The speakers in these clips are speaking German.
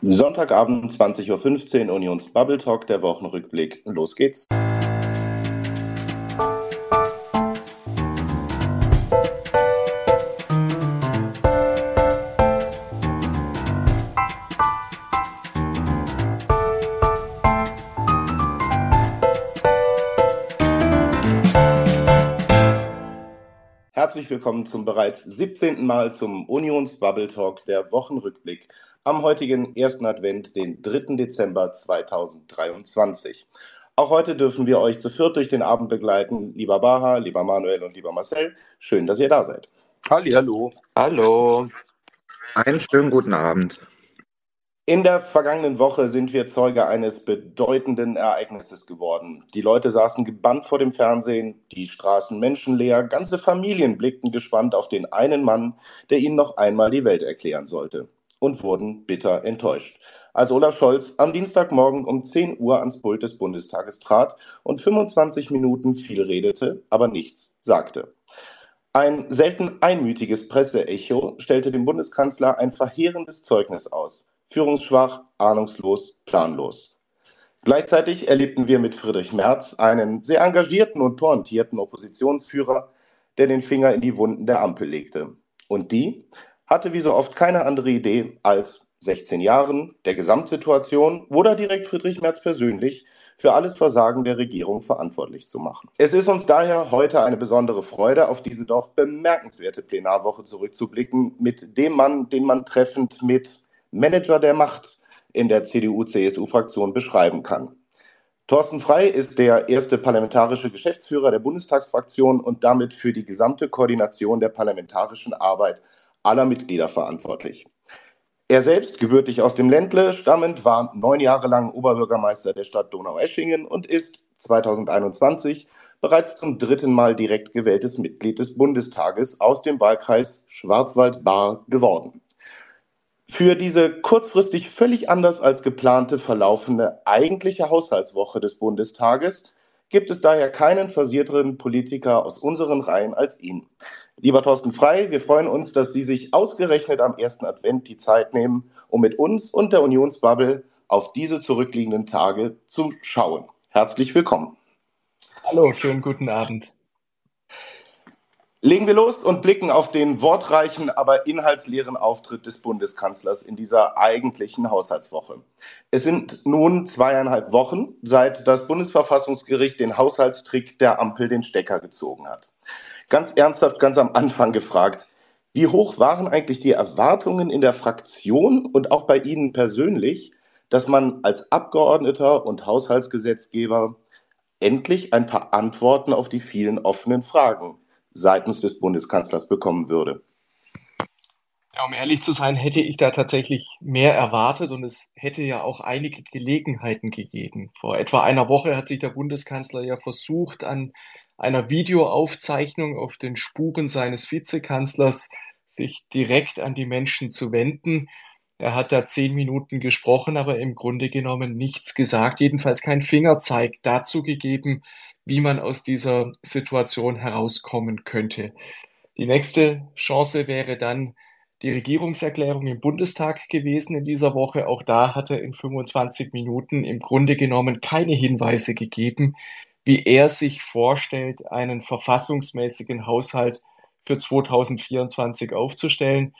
Sonntagabend 20.15 Uhr Unions Bubble Talk, der Wochenrückblick. Los geht's. Herzlich willkommen zum bereits 17. Mal zum Unions Bubble Talk, der Wochenrückblick am heutigen ersten Advent, den 3. Dezember 2023. Auch heute dürfen wir euch zu viert durch den Abend begleiten. Lieber Baha, lieber Manuel und lieber Marcel, schön, dass ihr da seid. Halli, hallo. Hallo. Einen schönen guten Abend. In der vergangenen Woche sind wir Zeuge eines bedeutenden Ereignisses geworden. Die Leute saßen gebannt vor dem Fernsehen, die Straßen menschenleer, ganze Familien blickten gespannt auf den einen Mann, der ihnen noch einmal die Welt erklären sollte und wurden bitter enttäuscht. Als Olaf Scholz am Dienstagmorgen um 10 Uhr ans Pult des Bundestages trat und 25 Minuten viel redete, aber nichts sagte. Ein selten einmütiges Presseecho stellte dem Bundeskanzler ein verheerendes Zeugnis aus. Führungsschwach, ahnungslos, planlos. Gleichzeitig erlebten wir mit Friedrich Merz einen sehr engagierten und pointierten Oppositionsführer, der den Finger in die Wunden der Ampel legte. Und die hatte wie so oft keine andere Idee als 16 Jahren der Gesamtsituation oder direkt Friedrich Merz persönlich für alles Versagen der Regierung verantwortlich zu machen. Es ist uns daher heute eine besondere Freude, auf diese doch bemerkenswerte Plenarwoche zurückzublicken mit dem Mann, den man treffend mit Manager der Macht in der CDU-CSU-Fraktion beschreiben kann. Thorsten Frei ist der erste parlamentarische Geschäftsführer der Bundestagsfraktion und damit für die gesamte Koordination der parlamentarischen Arbeit aller Mitglieder verantwortlich. Er selbst, gebürtig aus dem Ländle stammend, war neun Jahre lang Oberbürgermeister der Stadt Donaueschingen und ist 2021 bereits zum dritten Mal direkt gewähltes Mitglied des Bundestages aus dem Wahlkreis Schwarzwald-Baar geworden. Für diese kurzfristig völlig anders als geplante verlaufende eigentliche Haushaltswoche des Bundestages gibt es daher keinen versierteren Politiker aus unseren Reihen als ihn. Lieber Thorsten Frei, wir freuen uns, dass Sie sich ausgerechnet am ersten Advent die Zeit nehmen, um mit uns und der Unionsbubble auf diese zurückliegenden Tage zu schauen. Herzlich willkommen. Hallo, schönen guten Abend. Legen wir los und blicken auf den wortreichen, aber inhaltsleeren Auftritt des Bundeskanzlers in dieser eigentlichen Haushaltswoche. Es sind nun zweieinhalb Wochen, seit das Bundesverfassungsgericht den Haushaltstrick der Ampel den Stecker gezogen hat ganz ernsthaft ganz am Anfang gefragt, wie hoch waren eigentlich die Erwartungen in der Fraktion und auch bei Ihnen persönlich, dass man als Abgeordneter und Haushaltsgesetzgeber endlich ein paar Antworten auf die vielen offenen Fragen seitens des Bundeskanzlers bekommen würde? Ja, um ehrlich zu sein, hätte ich da tatsächlich mehr erwartet und es hätte ja auch einige Gelegenheiten gegeben. Vor etwa einer Woche hat sich der Bundeskanzler ja versucht, an einer Videoaufzeichnung auf den Spuren seines Vizekanzlers sich direkt an die Menschen zu wenden. Er hat da zehn Minuten gesprochen, aber im Grunde genommen nichts gesagt, jedenfalls kein Fingerzeig dazu gegeben, wie man aus dieser Situation herauskommen könnte. Die nächste Chance wäre dann die Regierungserklärung im Bundestag gewesen in dieser Woche. Auch da hat er in 25 Minuten im Grunde genommen keine Hinweise gegeben, wie er sich vorstellt, einen verfassungsmäßigen Haushalt für 2024 aufzustellen.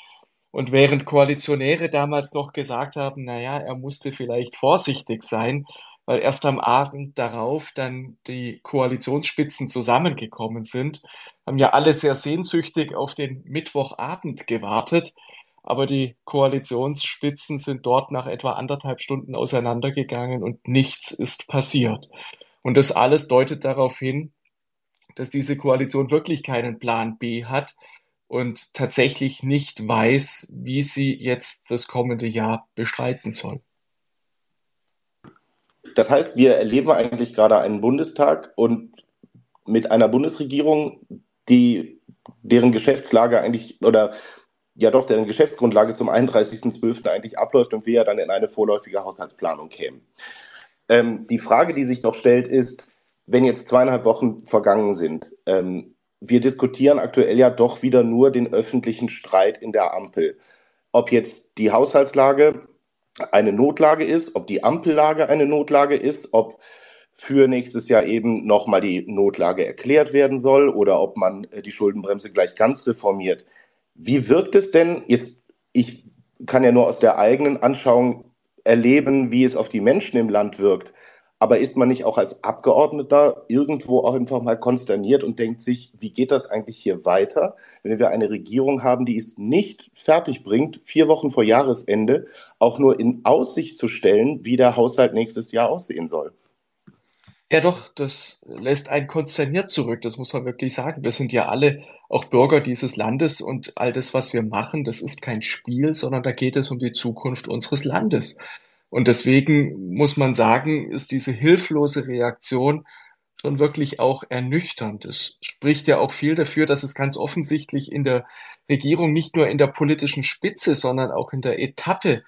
Und während Koalitionäre damals noch gesagt haben, naja, er musste vielleicht vorsichtig sein, weil erst am Abend darauf dann die Koalitionsspitzen zusammengekommen sind, haben ja alle sehr sehnsüchtig auf den Mittwochabend gewartet. Aber die Koalitionsspitzen sind dort nach etwa anderthalb Stunden auseinandergegangen und nichts ist passiert. Und das alles deutet darauf hin, dass diese Koalition wirklich keinen Plan B hat und tatsächlich nicht weiß, wie sie jetzt das kommende Jahr bestreiten soll. Das heißt, wir erleben eigentlich gerade einen Bundestag und mit einer Bundesregierung, die deren Geschäftslage eigentlich oder ja doch deren Geschäftsgrundlage zum 31.12. eigentlich abläuft und wir ja dann in eine vorläufige Haushaltsplanung kämen. Ähm, die Frage, die sich noch stellt, ist, wenn jetzt zweieinhalb Wochen vergangen sind, ähm, wir diskutieren aktuell ja doch wieder nur den öffentlichen Streit in der Ampel. Ob jetzt die Haushaltslage eine Notlage ist, ob die Ampellage eine Notlage ist, ob für nächstes Jahr eben nochmal die Notlage erklärt werden soll oder ob man äh, die Schuldenbremse gleich ganz reformiert. Wie wirkt es denn? Ich kann ja nur aus der eigenen Anschauung erleben, wie es auf die Menschen im Land wirkt. Aber ist man nicht auch als Abgeordneter irgendwo auch einfach mal konsterniert und denkt sich, wie geht das eigentlich hier weiter, wenn wir eine Regierung haben, die es nicht fertig bringt, vier Wochen vor Jahresende auch nur in Aussicht zu stellen, wie der Haushalt nächstes Jahr aussehen soll? Ja, doch, das lässt einen konsterniert zurück, das muss man wirklich sagen. Wir sind ja alle auch Bürger dieses Landes und all das, was wir machen, das ist kein Spiel, sondern da geht es um die Zukunft unseres Landes. Und deswegen muss man sagen, ist diese hilflose Reaktion schon wirklich auch ernüchternd. Es spricht ja auch viel dafür, dass es ganz offensichtlich in der Regierung nicht nur in der politischen Spitze, sondern auch in der Etappe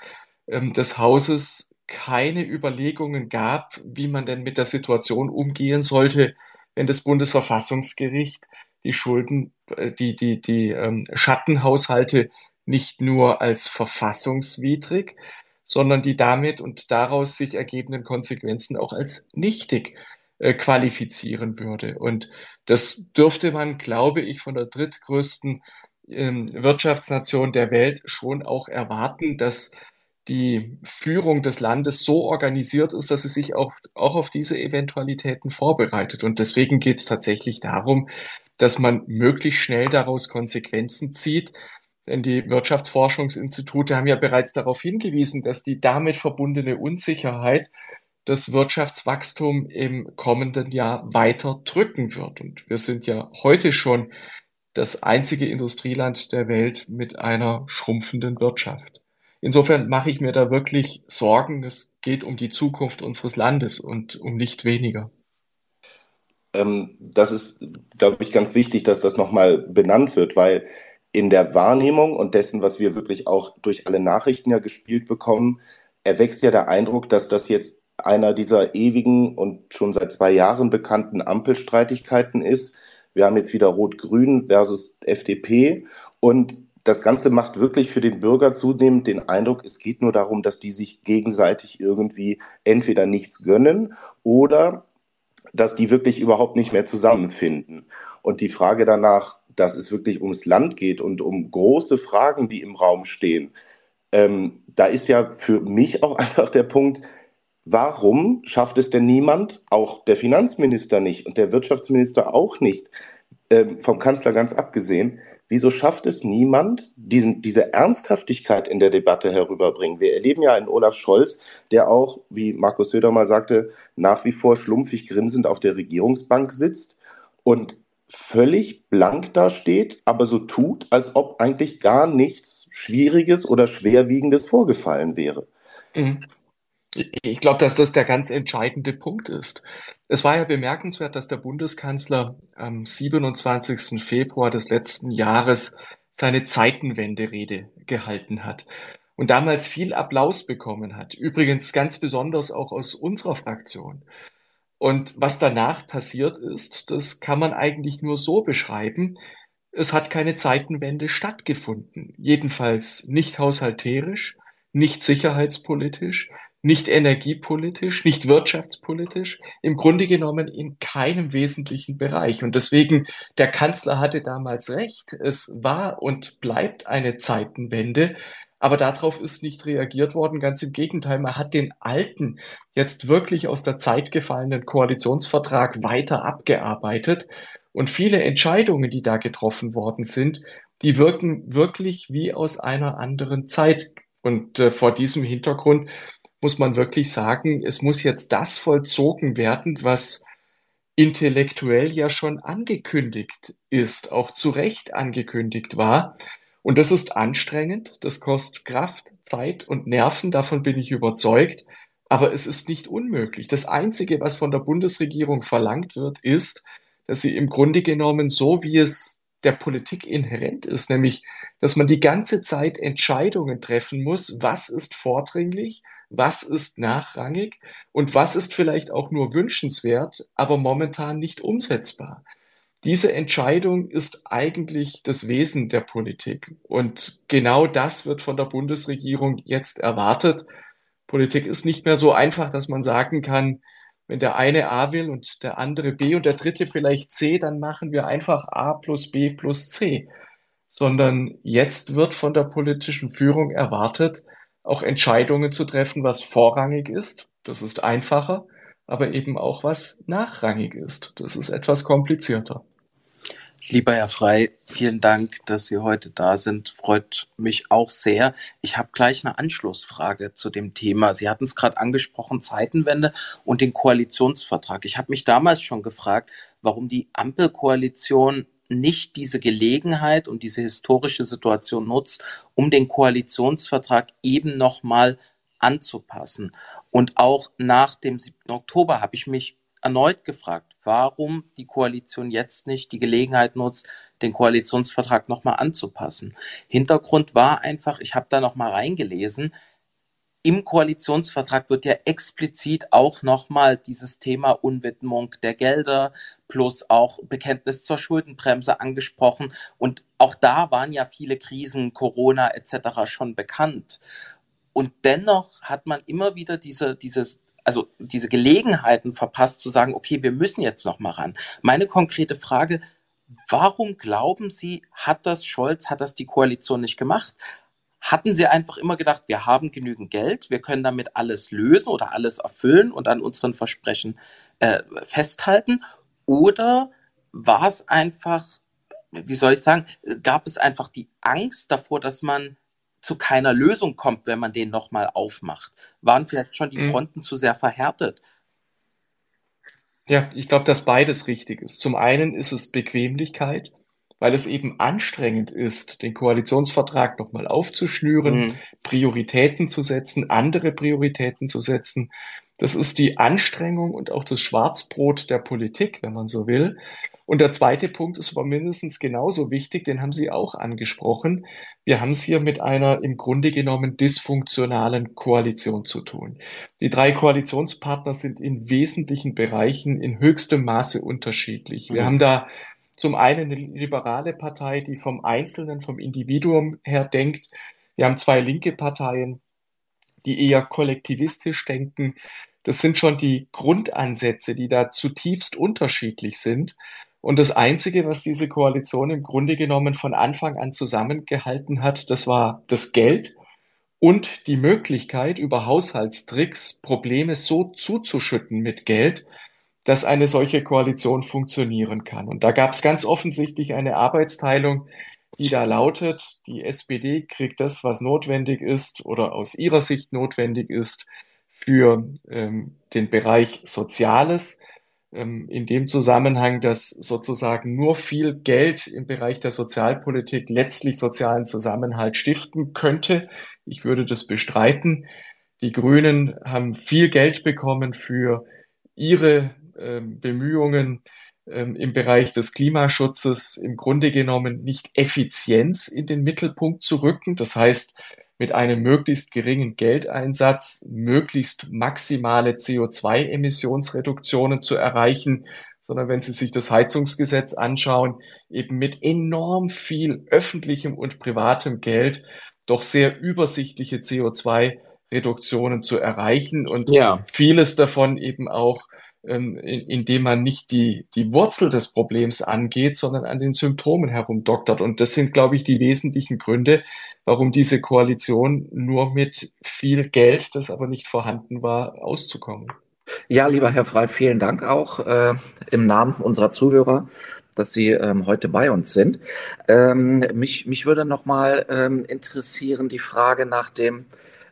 ähm, des Hauses keine Überlegungen gab, wie man denn mit der Situation umgehen sollte, wenn das Bundesverfassungsgericht die Schulden, äh, die, die, die ähm, Schattenhaushalte nicht nur als verfassungswidrig, sondern die damit und daraus sich ergebenden Konsequenzen auch als nichtig äh, qualifizieren würde. Und das dürfte man, glaube ich, von der drittgrößten ähm, Wirtschaftsnation der Welt schon auch erwarten, dass die Führung des Landes so organisiert ist, dass sie sich auch, auch auf diese Eventualitäten vorbereitet. Und deswegen geht es tatsächlich darum, dass man möglichst schnell daraus Konsequenzen zieht, denn die Wirtschaftsforschungsinstitute haben ja bereits darauf hingewiesen, dass die damit verbundene Unsicherheit das Wirtschaftswachstum im kommenden Jahr weiter drücken wird. Und wir sind ja heute schon das einzige Industrieland der Welt mit einer schrumpfenden Wirtschaft. Insofern mache ich mir da wirklich Sorgen. Es geht um die Zukunft unseres Landes und um nicht weniger. Ähm, das ist, glaube ich, ganz wichtig, dass das nochmal benannt wird, weil in der Wahrnehmung und dessen, was wir wirklich auch durch alle Nachrichten ja gespielt bekommen, erwächst ja der Eindruck, dass das jetzt einer dieser ewigen und schon seit zwei Jahren bekannten Ampelstreitigkeiten ist. Wir haben jetzt wieder Rot-Grün versus FDP und das Ganze macht wirklich für den Bürger zunehmend den Eindruck, es geht nur darum, dass die sich gegenseitig irgendwie entweder nichts gönnen oder dass die wirklich überhaupt nicht mehr zusammenfinden. Und die Frage danach, dass es wirklich ums Land geht und um große Fragen, die im Raum stehen, ähm, da ist ja für mich auch einfach der Punkt, warum schafft es denn niemand, auch der Finanzminister nicht und der Wirtschaftsminister auch nicht, ähm, vom Kanzler ganz abgesehen, wieso schafft es niemand, diesen, diese Ernsthaftigkeit in der Debatte herüberbringen? Wir erleben ja einen Olaf Scholz, der auch, wie Markus Söder mal sagte, nach wie vor schlumpfig grinsend auf der Regierungsbank sitzt und völlig blank dasteht, aber so tut, als ob eigentlich gar nichts Schwieriges oder Schwerwiegendes vorgefallen wäre. Mhm. Ich glaube, dass das der ganz entscheidende Punkt ist. Es war ja bemerkenswert, dass der Bundeskanzler am 27. Februar des letzten Jahres seine Zeitenwende-Rede gehalten hat und damals viel Applaus bekommen hat. Übrigens ganz besonders auch aus unserer Fraktion. Und was danach passiert ist, das kann man eigentlich nur so beschreiben. Es hat keine Zeitenwende stattgefunden. Jedenfalls nicht haushalterisch, nicht sicherheitspolitisch, nicht energiepolitisch, nicht wirtschaftspolitisch, im Grunde genommen in keinem wesentlichen Bereich. Und deswegen, der Kanzler hatte damals recht. Es war und bleibt eine Zeitenwende. Aber darauf ist nicht reagiert worden. Ganz im Gegenteil, man hat den alten, jetzt wirklich aus der Zeit gefallenen Koalitionsvertrag weiter abgearbeitet. Und viele Entscheidungen, die da getroffen worden sind, die wirken wirklich wie aus einer anderen Zeit. Und äh, vor diesem Hintergrund muss man wirklich sagen, es muss jetzt das vollzogen werden, was intellektuell ja schon angekündigt ist, auch zu Recht angekündigt war. Und das ist anstrengend, das kostet Kraft, Zeit und Nerven, davon bin ich überzeugt. Aber es ist nicht unmöglich. Das Einzige, was von der Bundesregierung verlangt wird, ist, dass sie im Grunde genommen so, wie es der Politik inhärent ist, nämlich, dass man die ganze Zeit Entscheidungen treffen muss, was ist vordringlich, was ist nachrangig und was ist vielleicht auch nur wünschenswert, aber momentan nicht umsetzbar. Diese Entscheidung ist eigentlich das Wesen der Politik. Und genau das wird von der Bundesregierung jetzt erwartet. Politik ist nicht mehr so einfach, dass man sagen kann, wenn der eine A will und der andere B und der dritte vielleicht C, dann machen wir einfach A plus B plus C. Sondern jetzt wird von der politischen Führung erwartet, auch Entscheidungen zu treffen, was vorrangig ist. Das ist einfacher, aber eben auch was nachrangig ist. Das ist etwas komplizierter. Lieber Herr Frei, vielen Dank, dass Sie heute da sind. Freut mich auch sehr. Ich habe gleich eine Anschlussfrage zu dem Thema. Sie hatten es gerade angesprochen, Zeitenwende und den Koalitionsvertrag. Ich habe mich damals schon gefragt, warum die Ampelkoalition nicht diese Gelegenheit und diese historische Situation nutzt, um den Koalitionsvertrag eben nochmal anzupassen. Und auch nach dem 7. Oktober habe ich mich erneut gefragt, warum die Koalition jetzt nicht die Gelegenheit nutzt, den Koalitionsvertrag nochmal anzupassen. Hintergrund war einfach, ich habe da nochmal reingelesen, im Koalitionsvertrag wird ja explizit auch nochmal dieses Thema Unwidmung der Gelder plus auch Bekenntnis zur Schuldenbremse angesprochen. Und auch da waren ja viele Krisen, Corona etc. schon bekannt. Und dennoch hat man immer wieder diese, dieses also diese Gelegenheiten verpasst zu sagen, okay, wir müssen jetzt noch mal ran. Meine konkrete Frage, warum glauben Sie, hat das Scholz, hat das die Koalition nicht gemacht? Hatten Sie einfach immer gedacht, wir haben genügend Geld, wir können damit alles lösen oder alles erfüllen und an unseren Versprechen äh, festhalten? Oder war es einfach, wie soll ich sagen, gab es einfach die Angst davor, dass man zu keiner Lösung kommt, wenn man den nochmal aufmacht? Waren vielleicht schon die mhm. Fronten mhm. zu sehr verhärtet? Ja, ich glaube, dass beides richtig ist. Zum einen ist es Bequemlichkeit, weil es eben anstrengend ist, den Koalitionsvertrag nochmal aufzuschnüren, mhm. Prioritäten zu setzen, andere Prioritäten zu setzen. Das ist die Anstrengung und auch das Schwarzbrot der Politik, wenn man so will. Und der zweite Punkt ist aber mindestens genauso wichtig, den haben Sie auch angesprochen. Wir haben es hier mit einer im Grunde genommen dysfunktionalen Koalition zu tun. Die drei Koalitionspartner sind in wesentlichen Bereichen in höchstem Maße unterschiedlich. Wir mhm. haben da zum einen eine liberale Partei, die vom Einzelnen, vom Individuum her denkt. Wir haben zwei linke Parteien, die eher kollektivistisch denken. Das sind schon die Grundansätze, die da zutiefst unterschiedlich sind. Und das Einzige, was diese Koalition im Grunde genommen von Anfang an zusammengehalten hat, das war das Geld und die Möglichkeit, über Haushaltstricks Probleme so zuzuschütten mit Geld, dass eine solche Koalition funktionieren kann. Und da gab es ganz offensichtlich eine Arbeitsteilung, die da lautet, die SPD kriegt das, was notwendig ist oder aus ihrer Sicht notwendig ist für ähm, den Bereich Soziales ähm, in dem Zusammenhang, dass sozusagen nur viel Geld im Bereich der Sozialpolitik letztlich sozialen Zusammenhalt stiften könnte. Ich würde das bestreiten. Die Grünen haben viel Geld bekommen für ihre Bemühungen ähm, im Bereich des Klimaschutzes, im Grunde genommen nicht Effizienz in den Mittelpunkt zu rücken. Das heißt, mit einem möglichst geringen Geldeinsatz möglichst maximale CO2-Emissionsreduktionen zu erreichen, sondern wenn Sie sich das Heizungsgesetz anschauen, eben mit enorm viel öffentlichem und privatem Geld doch sehr übersichtliche CO2-Reduktionen zu erreichen und ja. vieles davon eben auch ähm, indem man nicht die, die Wurzel des Problems angeht, sondern an den Symptomen herumdoktert. Und das sind, glaube ich, die wesentlichen Gründe, warum diese Koalition nur mit viel Geld, das aber nicht vorhanden war, auszukommen. Ja, lieber Herr Frei, vielen Dank auch äh, im Namen unserer Zuhörer dass Sie ähm, heute bei uns sind. Ähm, mich, mich würde noch mal ähm, interessieren die Frage nach dem,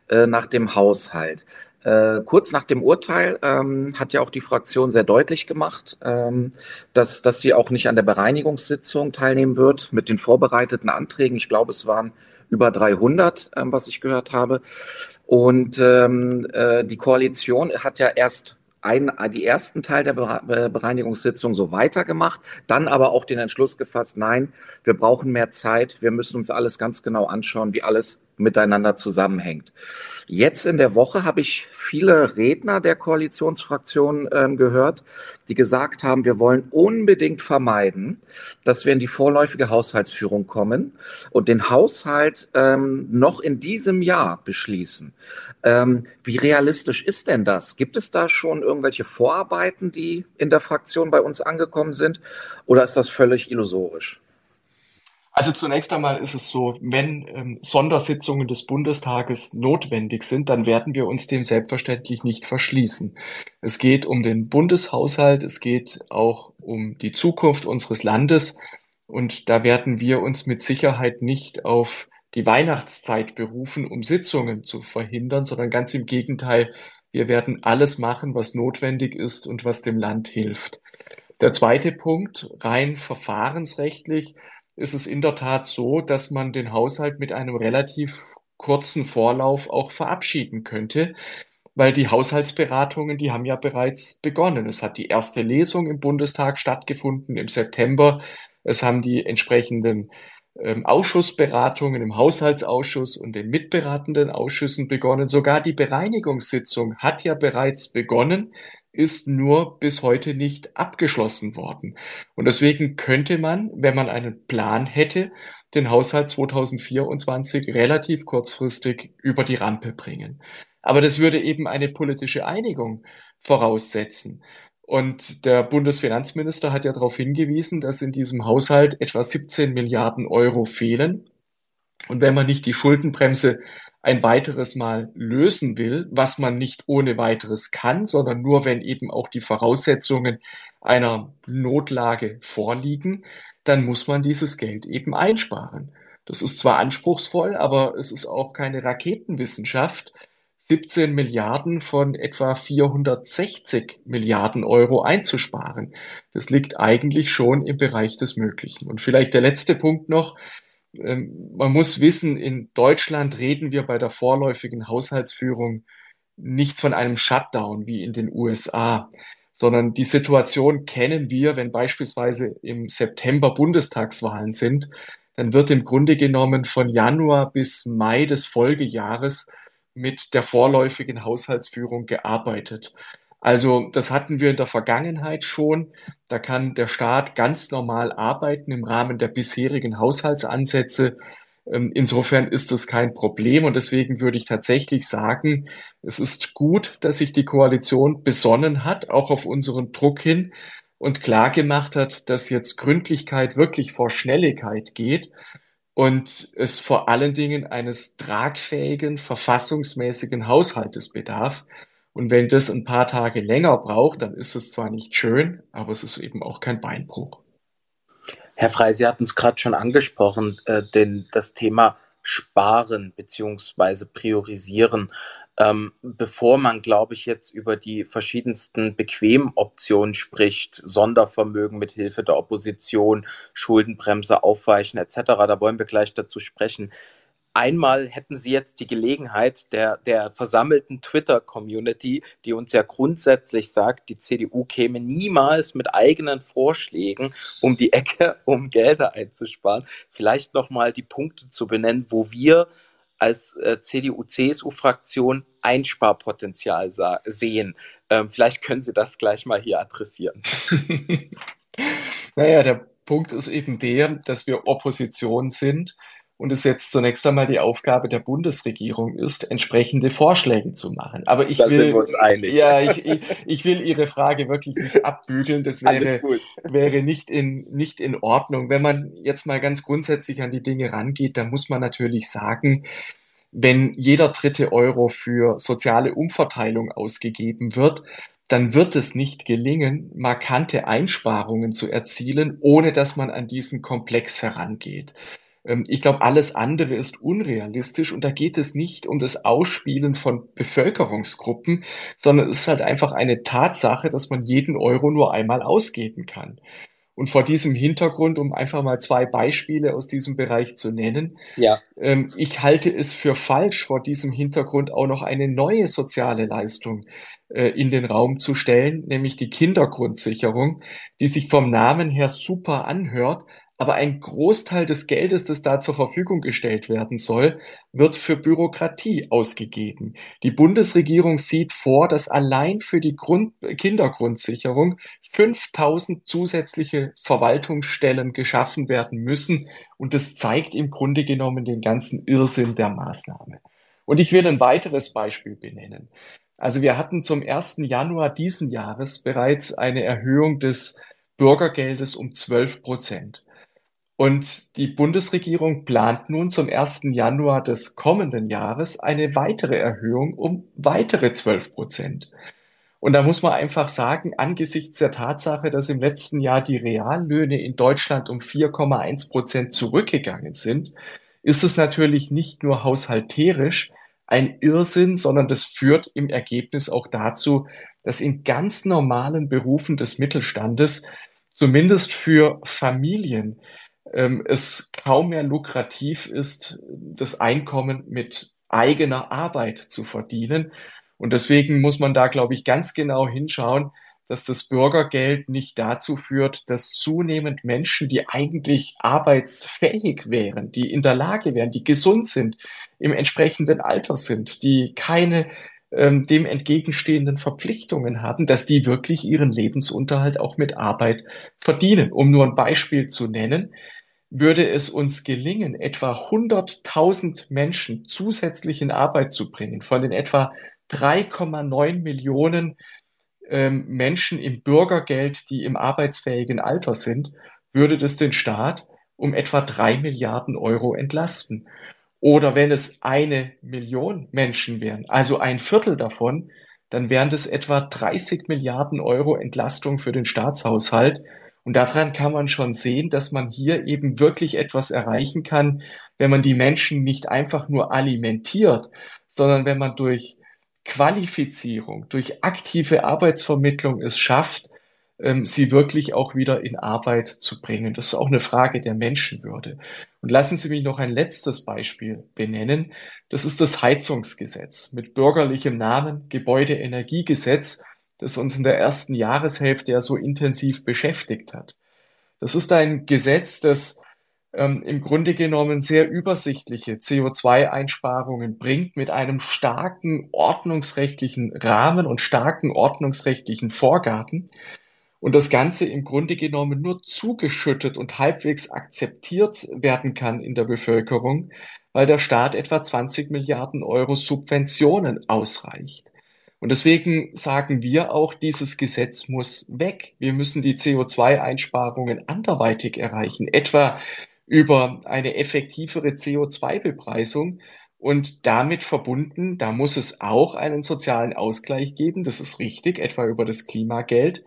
äh, nach dem Haushalt. Äh, kurz nach dem Urteil ähm, hat ja auch die Fraktion sehr deutlich gemacht, ähm, dass, dass sie auch nicht an der Bereinigungssitzung teilnehmen wird mit den vorbereiteten Anträgen. Ich glaube, es waren über 300, ähm, was ich gehört habe. Und ähm, äh, die Koalition hat ja erst ein, die ersten Teil der Bereinigungssitzung so weitergemacht, dann aber auch den Entschluss gefasst, nein, wir brauchen mehr Zeit, wir müssen uns alles ganz genau anschauen, wie alles miteinander zusammenhängt. Jetzt in der Woche habe ich viele Redner der Koalitionsfraktion ähm, gehört, die gesagt haben, wir wollen unbedingt vermeiden, dass wir in die vorläufige Haushaltsführung kommen und den Haushalt ähm, noch in diesem Jahr beschließen. Ähm, wie realistisch ist denn das? Gibt es da schon irgendwelche Vorarbeiten, die in der Fraktion bei uns angekommen sind, oder ist das völlig illusorisch? Also zunächst einmal ist es so, wenn ähm, Sondersitzungen des Bundestages notwendig sind, dann werden wir uns dem selbstverständlich nicht verschließen. Es geht um den Bundeshaushalt, es geht auch um die Zukunft unseres Landes und da werden wir uns mit Sicherheit nicht auf die Weihnachtszeit berufen, um Sitzungen zu verhindern, sondern ganz im Gegenteil, wir werden alles machen, was notwendig ist und was dem Land hilft. Der zweite Punkt, rein verfahrensrechtlich, ist es in der Tat so, dass man den Haushalt mit einem relativ kurzen Vorlauf auch verabschieden könnte, weil die Haushaltsberatungen, die haben ja bereits begonnen. Es hat die erste Lesung im Bundestag stattgefunden im September. Es haben die entsprechenden ähm, Ausschussberatungen im Haushaltsausschuss und den mitberatenden Ausschüssen begonnen. Sogar die Bereinigungssitzung hat ja bereits begonnen ist nur bis heute nicht abgeschlossen worden. Und deswegen könnte man, wenn man einen Plan hätte, den Haushalt 2024 relativ kurzfristig über die Rampe bringen. Aber das würde eben eine politische Einigung voraussetzen. Und der Bundesfinanzminister hat ja darauf hingewiesen, dass in diesem Haushalt etwa 17 Milliarden Euro fehlen. Und wenn man nicht die Schuldenbremse ein weiteres Mal lösen will, was man nicht ohne weiteres kann, sondern nur wenn eben auch die Voraussetzungen einer Notlage vorliegen, dann muss man dieses Geld eben einsparen. Das ist zwar anspruchsvoll, aber es ist auch keine Raketenwissenschaft, 17 Milliarden von etwa 460 Milliarden Euro einzusparen. Das liegt eigentlich schon im Bereich des Möglichen. Und vielleicht der letzte Punkt noch. Ähm, man muss wissen, in Deutschland reden wir bei der vorläufigen Haushaltsführung nicht von einem Shutdown wie in den USA, sondern die Situation kennen wir, wenn beispielsweise im September Bundestagswahlen sind, dann wird im Grunde genommen von Januar bis Mai des Folgejahres mit der vorläufigen Haushaltsführung gearbeitet. Also das hatten wir in der Vergangenheit schon. Da kann der Staat ganz normal arbeiten im Rahmen der bisherigen Haushaltsansätze. Ähm, insofern ist das kein Problem und deswegen würde ich tatsächlich sagen, es ist gut, dass sich die Koalition besonnen hat, auch auf unseren Druck hin und klar gemacht hat, dass jetzt Gründlichkeit wirklich vor Schnelligkeit geht und es vor allen Dingen eines tragfähigen, verfassungsmäßigen Haushaltes bedarf. Und wenn das ein paar Tage länger braucht, dann ist es zwar nicht schön, aber es ist eben auch kein Beinbruch. Herr Frey, Sie hatten es gerade schon angesprochen, äh, denn das Thema Sparen beziehungsweise Priorisieren. Ähm, bevor man, glaube ich, jetzt über die verschiedensten Bequemoptionen spricht, Sondervermögen mit Hilfe der Opposition, Schuldenbremse aufweichen etc., da wollen wir gleich dazu sprechen einmal hätten Sie jetzt die Gelegenheit der, der versammelten Twitter-Community, die uns ja grundsätzlich sagt, die CDU käme niemals mit eigenen Vorschlägen um die Ecke, um Gelder einzusparen, vielleicht nochmal die Punkte zu benennen, wo wir als äh, CDU-CSU-Fraktion Einsparpotenzial sehen. Ähm, vielleicht können Sie das gleich mal hier adressieren. naja, der Punkt ist eben der, dass wir Opposition sind und es jetzt zunächst einmal die Aufgabe der Bundesregierung ist, entsprechende Vorschläge zu machen. Aber ich da will, ja, ich, ich, ich, will Ihre Frage wirklich nicht abbügeln. Das wäre, wäre nicht in, nicht in Ordnung. Wenn man jetzt mal ganz grundsätzlich an die Dinge rangeht, dann muss man natürlich sagen, wenn jeder dritte Euro für soziale Umverteilung ausgegeben wird, dann wird es nicht gelingen, markante Einsparungen zu erzielen, ohne dass man an diesen Komplex herangeht. Ähm, ich glaube, alles andere ist unrealistisch und da geht es nicht um das Ausspielen von Bevölkerungsgruppen, sondern es ist halt einfach eine Tatsache, dass man jeden Euro nur einmal ausgeben kann. Und vor diesem Hintergrund, um einfach mal zwei Beispiele aus diesem Bereich zu nennen, ja. ähm, ich halte es für falsch, vor diesem Hintergrund auch noch eine neue soziale Leistung äh, in den Raum zu stellen, nämlich die Kindergrundsicherung, die sich vom Namen her super anhört, aber ein Großteil des Geldes, das da zur Verfügung gestellt werden soll, wird für Bürokratie ausgegeben. Die Bundesregierung sieht vor, dass allein für die Grund Kindergrundsicherung 5000 zusätzliche Verwaltungsstellen geschaffen werden müssen. Und das zeigt im Grunde genommen den ganzen Irrsinn der Maßnahme. Und ich will ein weiteres Beispiel benennen. Also wir hatten zum 1. Januar diesen Jahres bereits eine Erhöhung des Bürgergeldes um 12 Prozent. Und die Bundesregierung plant nun zum 1. Januar des kommenden Jahres eine weitere Erhöhung um weitere 12 Prozent. Und da muss man einfach sagen, angesichts der Tatsache, dass im letzten Jahr die Reallöhne in Deutschland um 4,1 Prozent zurückgegangen sind, ist es natürlich nicht nur haushalterisch ein Irrsinn, sondern das führt im Ergebnis auch dazu, dass in ganz normalen Berufen des Mittelstandes, zumindest für Familien, ähm, es kaum mehr lukrativ ist, das Einkommen mit eigener Arbeit zu verdienen. Und deswegen muss man da, glaube ich, ganz genau hinschauen, dass das Bürgergeld nicht dazu führt, dass zunehmend Menschen, die eigentlich arbeitsfähig wären, die in der Lage wären, die gesund sind, im entsprechenden Alter sind, die keine ähm, dem entgegenstehenden Verpflichtungen haben, dass die wirklich ihren Lebensunterhalt auch mit Arbeit verdienen. Um nur ein Beispiel zu nennen, würde es uns gelingen, etwa 100.000 Menschen zusätzlich in Arbeit zu bringen, von den etwa 3,9 Millionen ähm, Menschen im Bürgergeld, die im arbeitsfähigen Alter sind, würde das den Staat um etwa drei Milliarden Euro entlasten. Oder wenn es eine Million Menschen wären, also ein Viertel davon, dann wären das etwa 30 Milliarden Euro Entlastung für den Staatshaushalt, und daran kann man schon sehen, dass man hier eben wirklich etwas erreichen kann, wenn man die Menschen nicht einfach nur alimentiert, sondern wenn man durch Qualifizierung, durch aktive Arbeitsvermittlung es schafft, ähm, sie wirklich auch wieder in Arbeit zu bringen. Das ist auch eine Frage der Menschenwürde. Und lassen Sie mich noch ein letztes Beispiel benennen. Das ist das Heizungsgesetz mit bürgerlichem Namen Gebäudeenergiegesetz das uns in der ersten Jahreshälfte ja so intensiv beschäftigt hat. Das ist ein Gesetz, das ähm, im Grunde genommen sehr übersichtliche CO2-Einsparungen bringt mit einem starken ordnungsrechtlichen Rahmen und starken ordnungsrechtlichen Vorgaben und das Ganze im Grunde genommen nur zugeschüttet und halbwegs akzeptiert werden kann in der Bevölkerung, weil der Staat etwa 20 Milliarden Euro Subventionen ausreicht. Und deswegen sagen wir auch, dieses Gesetz muss weg. Wir müssen die CO2-Einsparungen anderweitig erreichen, etwa über eine effektivere CO2-Bepreisung. Und damit verbunden, da muss es auch einen sozialen Ausgleich geben, das ist richtig, etwa über das Klimageld.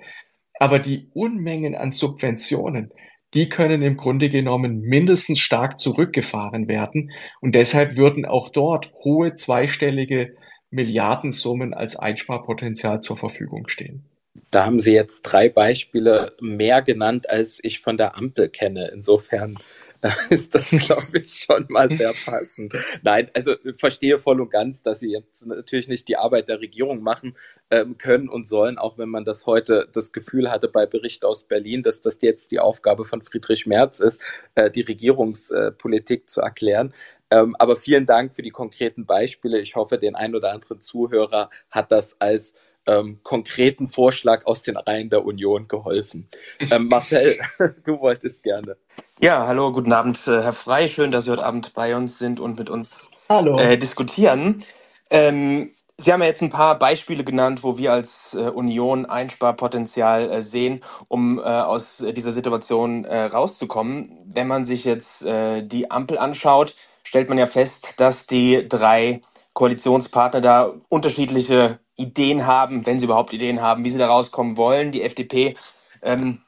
Aber die Unmengen an Subventionen, die können im Grunde genommen mindestens stark zurückgefahren werden. Und deshalb würden auch dort hohe zweistellige Milliardensummen als Einsparpotenzial zur Verfügung stehen. Da haben Sie jetzt drei Beispiele mehr genannt, als ich von der Ampel kenne. Insofern äh, ist das, glaube ich, schon mal sehr passend. Nein, also verstehe voll und ganz, dass Sie jetzt natürlich nicht die Arbeit der Regierung machen ähm, können und sollen, auch wenn man das heute das Gefühl hatte bei Bericht aus Berlin, dass das jetzt die Aufgabe von Friedrich Merz ist, äh, die Regierungspolitik zu erklären. Ähm, aber vielen Dank für die konkreten Beispiele. Ich hoffe, den ein oder anderen Zuhörer hat das als ähm, konkreten Vorschlag aus den Reihen der Union geholfen. Ähm, Marcel, du wolltest gerne. Ja, hallo, guten Abend, äh, Herr Frei. Schön, dass Sie heute Abend bei uns sind und mit uns äh, diskutieren. Ähm, Sie haben ja jetzt ein paar Beispiele genannt, wo wir als äh, Union Einsparpotenzial äh, sehen, um äh, aus dieser Situation äh, rauszukommen. Wenn man sich jetzt die Ampel anschaut, stellt man ja fest, dass die drei Koalitionspartner da unterschiedliche Ideen haben, wenn sie überhaupt Ideen haben, wie sie da rauskommen wollen. Die FDP ähm,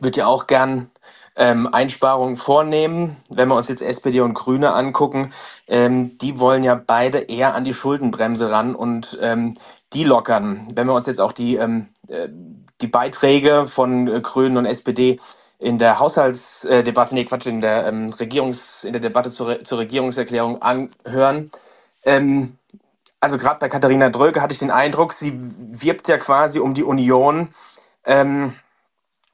wird ja auch gern ähm, Einsparungen vornehmen. Wenn wir uns jetzt SPD und Grüne angucken, ähm, die wollen ja beide eher an die Schuldenbremse ran und ähm, die lockern. Wenn wir uns jetzt auch die, ähm, äh, die Beiträge von äh, Grünen und SPD in der Haushaltsdebatte, nee, Quatsch, in der ähm, Regierungs, in der Debatte zur, zur Regierungserklärung anhören. Ähm, also gerade bei Katharina Dröge hatte ich den Eindruck, sie wirbt ja quasi um die Union ähm,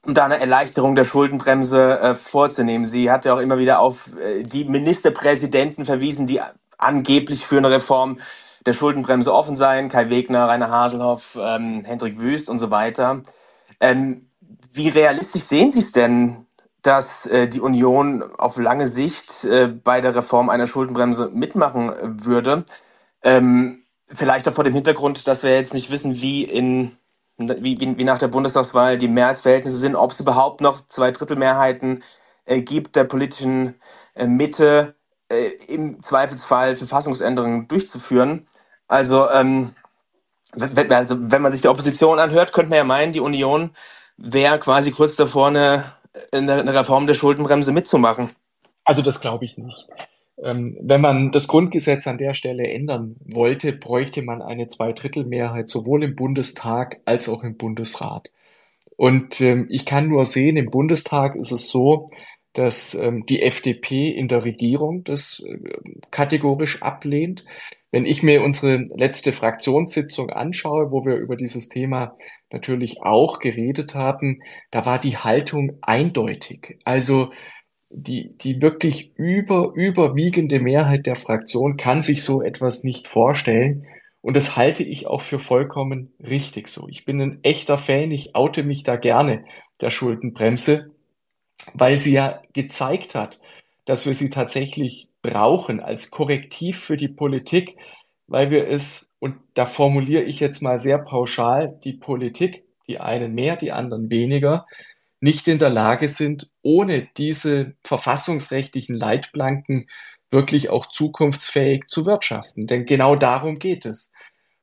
um da eine Erleichterung der Schuldenbremse äh, vorzunehmen. Sie hat ja auch immer wieder auf äh, die Ministerpräsidenten verwiesen, die angeblich für eine Reform der Schuldenbremse offen seien. Kai Wegner, Rainer Haselhoff, ähm, Hendrik Wüst und so weiter. Ähm, wie realistisch sehen Sie es denn, dass äh, die Union auf lange Sicht äh, bei der Reform einer Schuldenbremse mitmachen würde? Ähm, vielleicht auch vor dem Hintergrund, dass wir jetzt nicht wissen, wie in wie, wie, wie nach der Bundestagswahl die Mehrheitsverhältnisse sind, ob es überhaupt noch zwei Drittel Mehrheiten äh, gibt der politischen äh, Mitte äh, im Zweifelsfall Verfassungsänderungen durchzuführen. Also, ähm, also wenn man sich die Opposition anhört, könnte man ja meinen, die Union wäre quasi kurz davor, eine, eine Reform der Schuldenbremse mitzumachen. Also das glaube ich nicht. Ähm, wenn man das Grundgesetz an der Stelle ändern wollte, bräuchte man eine Zweidrittelmehrheit sowohl im Bundestag als auch im Bundesrat. Und ähm, ich kann nur sehen, im Bundestag ist es so, dass ähm, die FDP in der Regierung das äh, kategorisch ablehnt. Wenn ich mir unsere letzte Fraktionssitzung anschaue, wo wir über dieses Thema natürlich auch geredet haben, da war die Haltung eindeutig. Also die, die wirklich über, überwiegende Mehrheit der Fraktion kann sich so etwas nicht vorstellen. Und das halte ich auch für vollkommen richtig so. Ich bin ein echter Fan, ich oute mich da gerne der Schuldenbremse, weil sie ja gezeigt hat, dass wir sie tatsächlich brauchen als Korrektiv für die Politik, weil wir es, und da formuliere ich jetzt mal sehr pauschal, die Politik, die einen mehr, die anderen weniger, nicht in der Lage sind, ohne diese verfassungsrechtlichen Leitplanken wirklich auch zukunftsfähig zu wirtschaften. Denn genau darum geht es.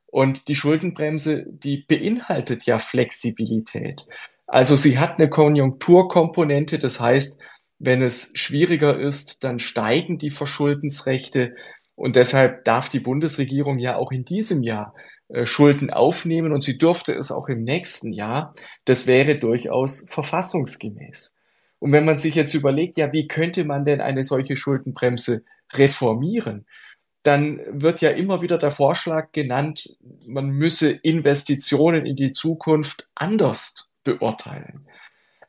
Und die Schuldenbremse, die beinhaltet ja Flexibilität. Also sie hat eine Konjunkturkomponente, das heißt, wenn es schwieriger ist, dann steigen die Verschuldensrechte. Und deshalb darf die Bundesregierung ja auch in diesem Jahr Schulden aufnehmen und sie dürfte es auch im nächsten Jahr. Das wäre durchaus verfassungsgemäß. Und wenn man sich jetzt überlegt, ja, wie könnte man denn eine solche Schuldenbremse reformieren? Dann wird ja immer wieder der Vorschlag genannt, man müsse Investitionen in die Zukunft anders beurteilen.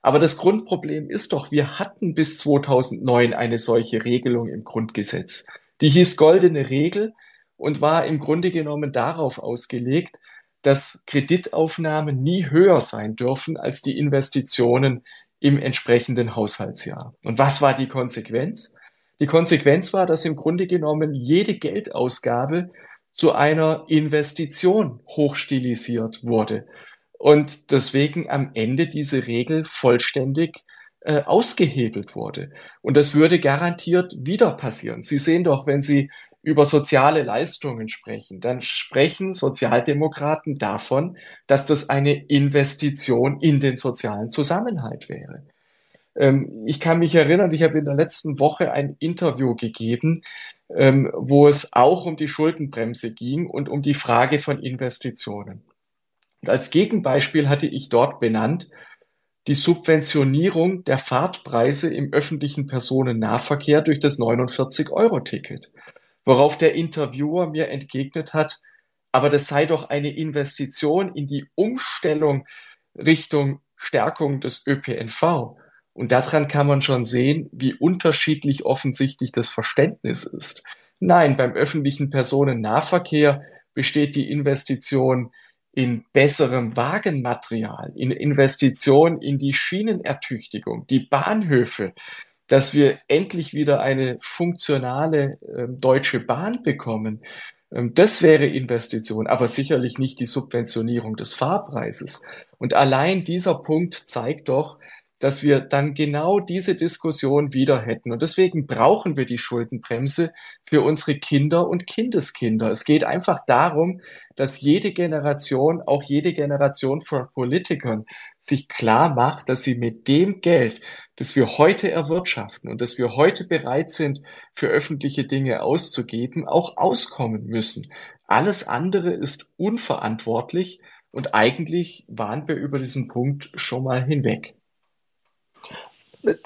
Aber das Grundproblem ist doch, wir hatten bis 2009 eine solche Regelung im Grundgesetz. Die hieß goldene Regel und war im Grunde genommen darauf ausgelegt, dass Kreditaufnahmen nie höher sein dürfen als die Investitionen im entsprechenden Haushaltsjahr. Und was war die Konsequenz? Die Konsequenz war, dass im Grunde genommen jede Geldausgabe zu einer Investition hochstilisiert wurde und deswegen am Ende diese Regel vollständig äh, ausgehebelt wurde. Und das würde garantiert wieder passieren. Sie sehen doch, wenn Sie über soziale Leistungen sprechen, dann sprechen Sozialdemokraten davon, dass das eine Investition in den sozialen Zusammenhalt wäre. Ähm, ich kann mich erinnern, ich habe in der letzten Woche ein Interview gegeben, ähm, wo es auch um die Schuldenbremse ging und um die Frage von Investitionen. Und als Gegenbeispiel hatte ich dort benannt, die Subventionierung der Fahrtpreise im öffentlichen Personennahverkehr durch das 49-Euro-Ticket worauf der Interviewer mir entgegnet hat, aber das sei doch eine Investition in die Umstellung Richtung Stärkung des ÖPNV. Und daran kann man schon sehen, wie unterschiedlich offensichtlich das Verständnis ist. Nein, beim öffentlichen Personennahverkehr besteht die Investition in besserem Wagenmaterial, in Investition in die Schienenertüchtigung, die Bahnhöfe, dass wir endlich wieder eine funktionale äh, Deutsche Bahn bekommen. Ähm, das wäre Investition, aber sicherlich nicht die Subventionierung des Fahrpreises. Und allein dieser Punkt zeigt doch, dass wir dann genau diese Diskussion wieder hätten. Und deswegen brauchen wir die Schuldenbremse für unsere Kinder und Kindeskinder. Es geht einfach darum, dass jede Generation, auch jede Generation von Politikern, sich klar macht, dass sie mit dem Geld, das wir heute erwirtschaften und das wir heute bereit sind, für öffentliche Dinge auszugeben, auch auskommen müssen. Alles andere ist unverantwortlich und eigentlich waren wir über diesen Punkt schon mal hinweg.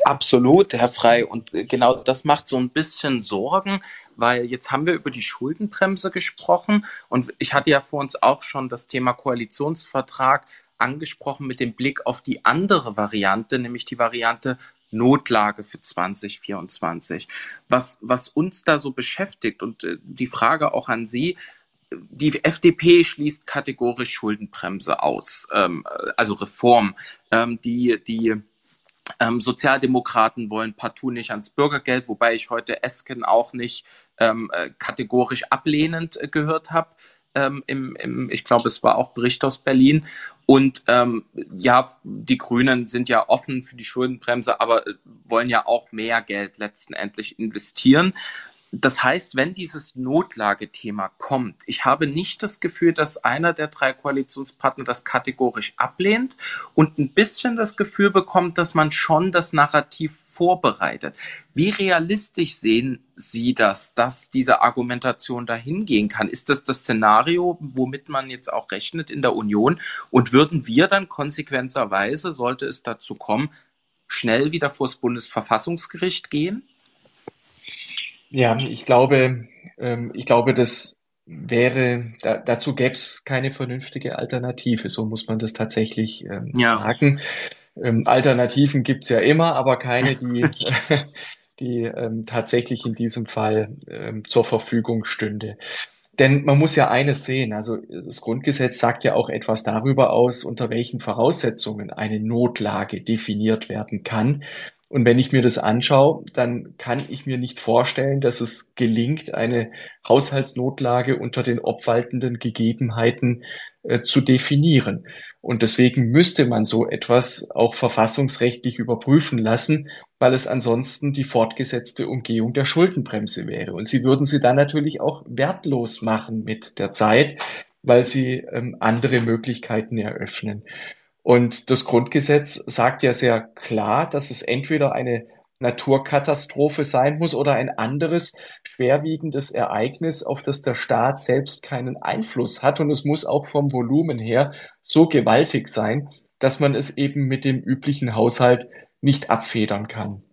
Absolut, Herr Frei. Und genau das macht so ein bisschen Sorgen, weil jetzt haben wir über die Schuldenbremse gesprochen und ich hatte ja vor uns auch schon das Thema Koalitionsvertrag angesprochen mit dem Blick auf die andere Variante, nämlich die Variante Notlage für 2024. Was, was uns da so beschäftigt und äh, die Frage auch an Sie, die FDP schließt kategorisch Schuldenbremse aus, ähm, also Reform. Ähm, die, die ähm, Sozialdemokraten wollen partout nicht ans Bürgergeld, wobei ich heute Esken auch nicht ähm, äh, kategorisch ablehnend äh, gehört habe. Ähm, im, im, ich glaube, es war auch Bericht aus Berlin. Und ähm, ja, die Grünen sind ja offen für die Schuldenbremse, aber äh, wollen ja auch mehr Geld letztendlich investieren. Das heißt, wenn dieses Notlagethema kommt, ich habe nicht das Gefühl, dass einer der drei Koalitionspartner das kategorisch ablehnt und ein bisschen das Gefühl bekommt, dass man schon das Narrativ vorbereitet. Wie realistisch sehen Sie das, dass diese Argumentation dahin gehen kann? Ist das das Szenario, womit man jetzt auch rechnet in der Union? Und würden wir dann konsequenterweise, sollte es dazu kommen, schnell wieder vor das Bundesverfassungsgericht gehen? Ja, ich glaube, ähm, ich glaube, das wäre, da, dazu gäbe es keine vernünftige Alternative. So muss man das tatsächlich ähm, ja. sagen. Ähm, Alternativen gibt's ja immer, aber keine, die, die ähm, tatsächlich in diesem Fall ähm, zur Verfügung stünde. Denn man muss ja eines sehen, also das Grundgesetz sagt ja auch etwas darüber aus, unter welchen Voraussetzungen eine Notlage definiert werden kann. Und wenn ich mir das anschaue, dann kann ich mir nicht vorstellen, dass es gelingt, eine Haushaltsnotlage unter den obwaltenden Gegebenheiten äh, zu definieren. Und deswegen müsste man so etwas auch verfassungsrechtlich überprüfen lassen, weil es ansonsten die fortgesetzte Umgehung der Schuldenbremse wäre. Und sie würden sie dann natürlich auch wertlos machen mit der Zeit, weil sie ähm, andere Möglichkeiten eröffnen. Und das Grundgesetz sagt ja sehr klar, dass es entweder eine Naturkatastrophe sein muss oder ein anderes schwerwiegendes Ereignis, auf das der Staat selbst keinen Einfluss hat. Und es muss auch vom Volumen her so gewaltig sein, dass man es eben mit dem üblichen Haushalt nicht abfedern kann.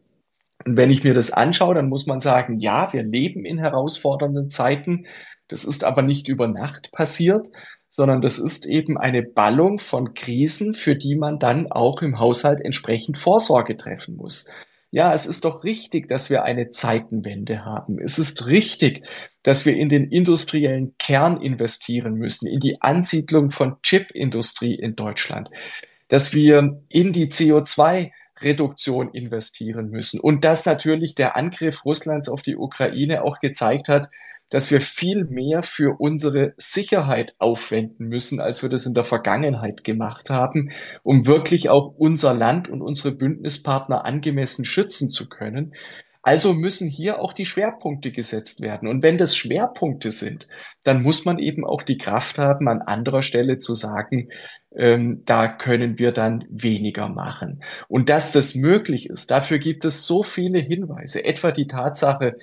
Und wenn ich mir das anschaue, dann muss man sagen, ja, wir leben in herausfordernden Zeiten. Das ist aber nicht über Nacht passiert, sondern das ist eben eine Ballung von Krisen, für die man dann auch im Haushalt entsprechend Vorsorge treffen muss. Ja, es ist doch richtig, dass wir eine Zeitenwende haben. Es ist richtig, dass wir in den industriellen Kern investieren müssen, in die Ansiedlung von Chipindustrie in Deutschland, dass wir in die CO2 Reduktion investieren müssen und dass natürlich der Angriff Russlands auf die Ukraine auch gezeigt hat, dass wir viel mehr für unsere Sicherheit aufwenden müssen, als wir das in der Vergangenheit gemacht haben, um wirklich auch unser Land und unsere Bündnispartner angemessen schützen zu können. Also müssen hier auch die Schwerpunkte gesetzt werden. Und wenn das Schwerpunkte sind, dann muss man eben auch die Kraft haben, an anderer Stelle zu sagen, ähm, da können wir dann weniger machen. Und dass das möglich ist, dafür gibt es so viele Hinweise. Etwa die Tatsache,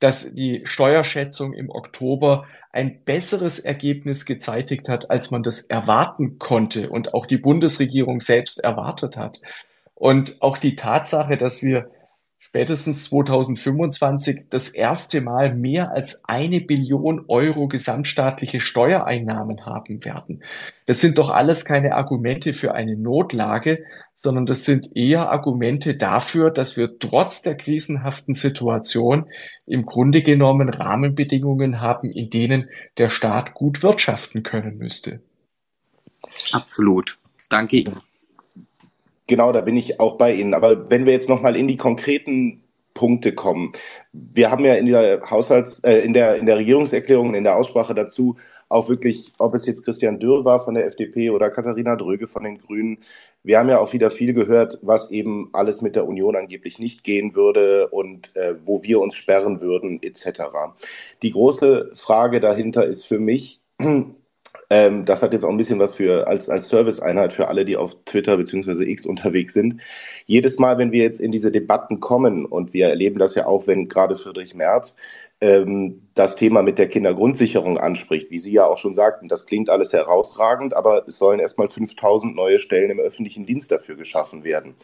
dass die Steuerschätzung im Oktober ein besseres Ergebnis gezeitigt hat, als man das erwarten konnte und auch die Bundesregierung selbst erwartet hat. Und auch die Tatsache, dass wir spätestens 2025 das erste Mal mehr als eine Billion Euro gesamtstaatliche Steuereinnahmen haben werden. Das sind doch alles keine Argumente für eine Notlage, sondern das sind eher Argumente dafür, dass wir trotz der krisenhaften Situation im Grunde genommen Rahmenbedingungen haben, in denen der Staat gut wirtschaften können müsste. Absolut. Danke Ihnen. Genau, da bin ich auch bei Ihnen. Aber wenn wir jetzt nochmal in die konkreten Punkte kommen. Wir haben ja in der Haushalts, äh, in der, in der Regierungserklärung, in der Aussprache dazu auch wirklich, ob es jetzt Christian Dürr war von der FDP oder Katharina Dröge von den Grünen, wir haben ja auch wieder viel gehört, was eben alles mit der Union angeblich nicht gehen würde und äh, wo wir uns sperren würden, etc. Die große Frage dahinter ist für mich, ähm, das hat jetzt auch ein bisschen was für als, als Serviceeinheit für alle, die auf Twitter bzw. X unterwegs sind. Jedes Mal, wenn wir jetzt in diese Debatten kommen, und wir erleben das ja auch, wenn gerade Friedrich Merz ähm, das Thema mit der Kindergrundsicherung anspricht, wie Sie ja auch schon sagten, das klingt alles herausragend, aber es sollen erstmal 5000 neue Stellen im öffentlichen Dienst dafür geschaffen werden.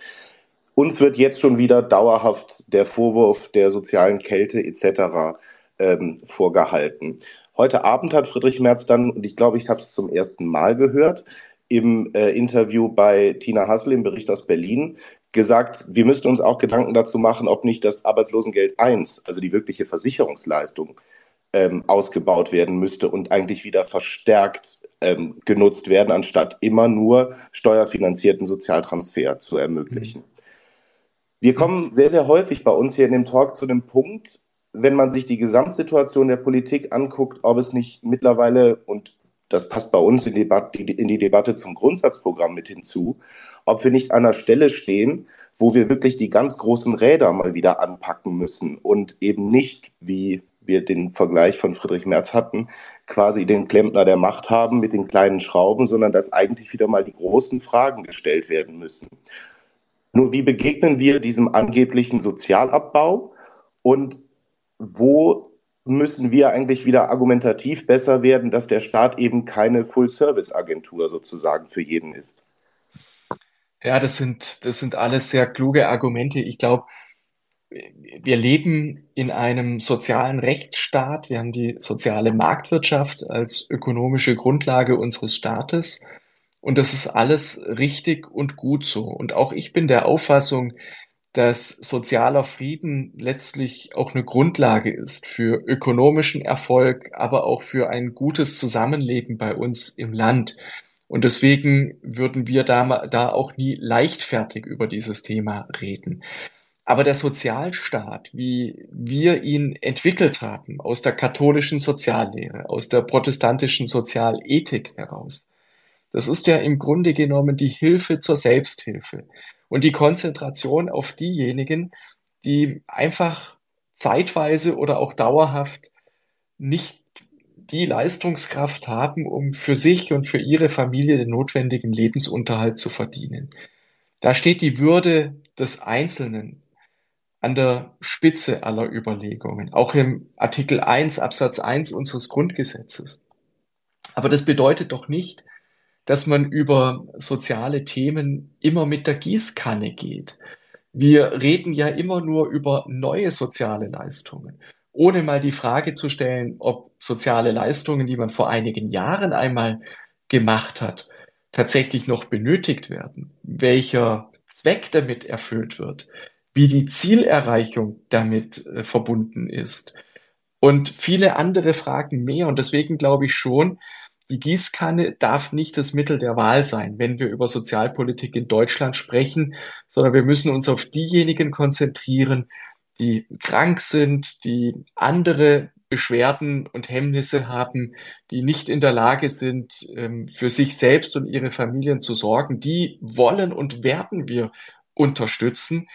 Uns wird jetzt schon wieder dauerhaft der Vorwurf der sozialen Kälte etc. Ähm, vorgehalten. Heute Abend hat Friedrich Merz dann, und ich glaube, ich habe es zum ersten Mal gehört, im äh, Interview bei Tina Hassel im Bericht aus Berlin gesagt, wir müssten uns auch Gedanken dazu machen, ob nicht das Arbeitslosengeld 1, also die wirkliche Versicherungsleistung, ähm, ausgebaut werden müsste und eigentlich wieder verstärkt ähm, genutzt werden, anstatt immer nur steuerfinanzierten Sozialtransfer zu ermöglichen. Mhm. Wir kommen sehr, sehr häufig bei uns hier in dem Talk zu dem Punkt, wenn man sich die Gesamtsituation der Politik anguckt, ob es nicht mittlerweile, und das passt bei uns in die, Debatte, in die Debatte zum Grundsatzprogramm mit hinzu, ob wir nicht an einer Stelle stehen, wo wir wirklich die ganz großen Räder mal wieder anpacken müssen und eben nicht, wie wir den Vergleich von Friedrich Merz hatten, quasi den Klempner der Macht haben mit den kleinen Schrauben, sondern dass eigentlich wieder mal die großen Fragen gestellt werden müssen. Nur wie begegnen wir diesem angeblichen Sozialabbau und wo müssen wir eigentlich wieder argumentativ besser werden, dass der Staat eben keine Full-Service-Agentur sozusagen für jeden ist? Ja, das sind, das sind alles sehr kluge Argumente. Ich glaube, wir leben in einem sozialen Rechtsstaat. Wir haben die soziale Marktwirtschaft als ökonomische Grundlage unseres Staates. Und das ist alles richtig und gut so. Und auch ich bin der Auffassung, dass sozialer Frieden letztlich auch eine Grundlage ist für ökonomischen Erfolg, aber auch für ein gutes Zusammenleben bei uns im Land. Und deswegen würden wir da, da auch nie leichtfertig über dieses Thema reden. Aber der Sozialstaat, wie wir ihn entwickelt haben, aus der katholischen Soziallehre, aus der protestantischen Sozialethik heraus, das ist ja im Grunde genommen die Hilfe zur Selbsthilfe und die Konzentration auf diejenigen, die einfach zeitweise oder auch dauerhaft nicht die Leistungskraft haben, um für sich und für ihre Familie den notwendigen Lebensunterhalt zu verdienen. Da steht die Würde des Einzelnen an der Spitze aller Überlegungen, auch im Artikel 1 Absatz 1 unseres Grundgesetzes. Aber das bedeutet doch nicht, dass man über soziale Themen immer mit der Gießkanne geht. Wir reden ja immer nur über neue soziale Leistungen, ohne mal die Frage zu stellen, ob soziale Leistungen, die man vor einigen Jahren einmal gemacht hat, tatsächlich noch benötigt werden, welcher Zweck damit erfüllt wird, wie die Zielerreichung damit äh, verbunden ist und viele andere Fragen mehr. Und deswegen glaube ich schon, die Gießkanne darf nicht das Mittel der Wahl sein, wenn wir über Sozialpolitik in Deutschland sprechen, sondern wir müssen uns auf diejenigen konzentrieren, die krank sind, die andere Beschwerden und Hemmnisse haben, die nicht in der Lage sind, ähm, für sich selbst und ihre Familien zu sorgen. Die wollen und werden wir unterstützen.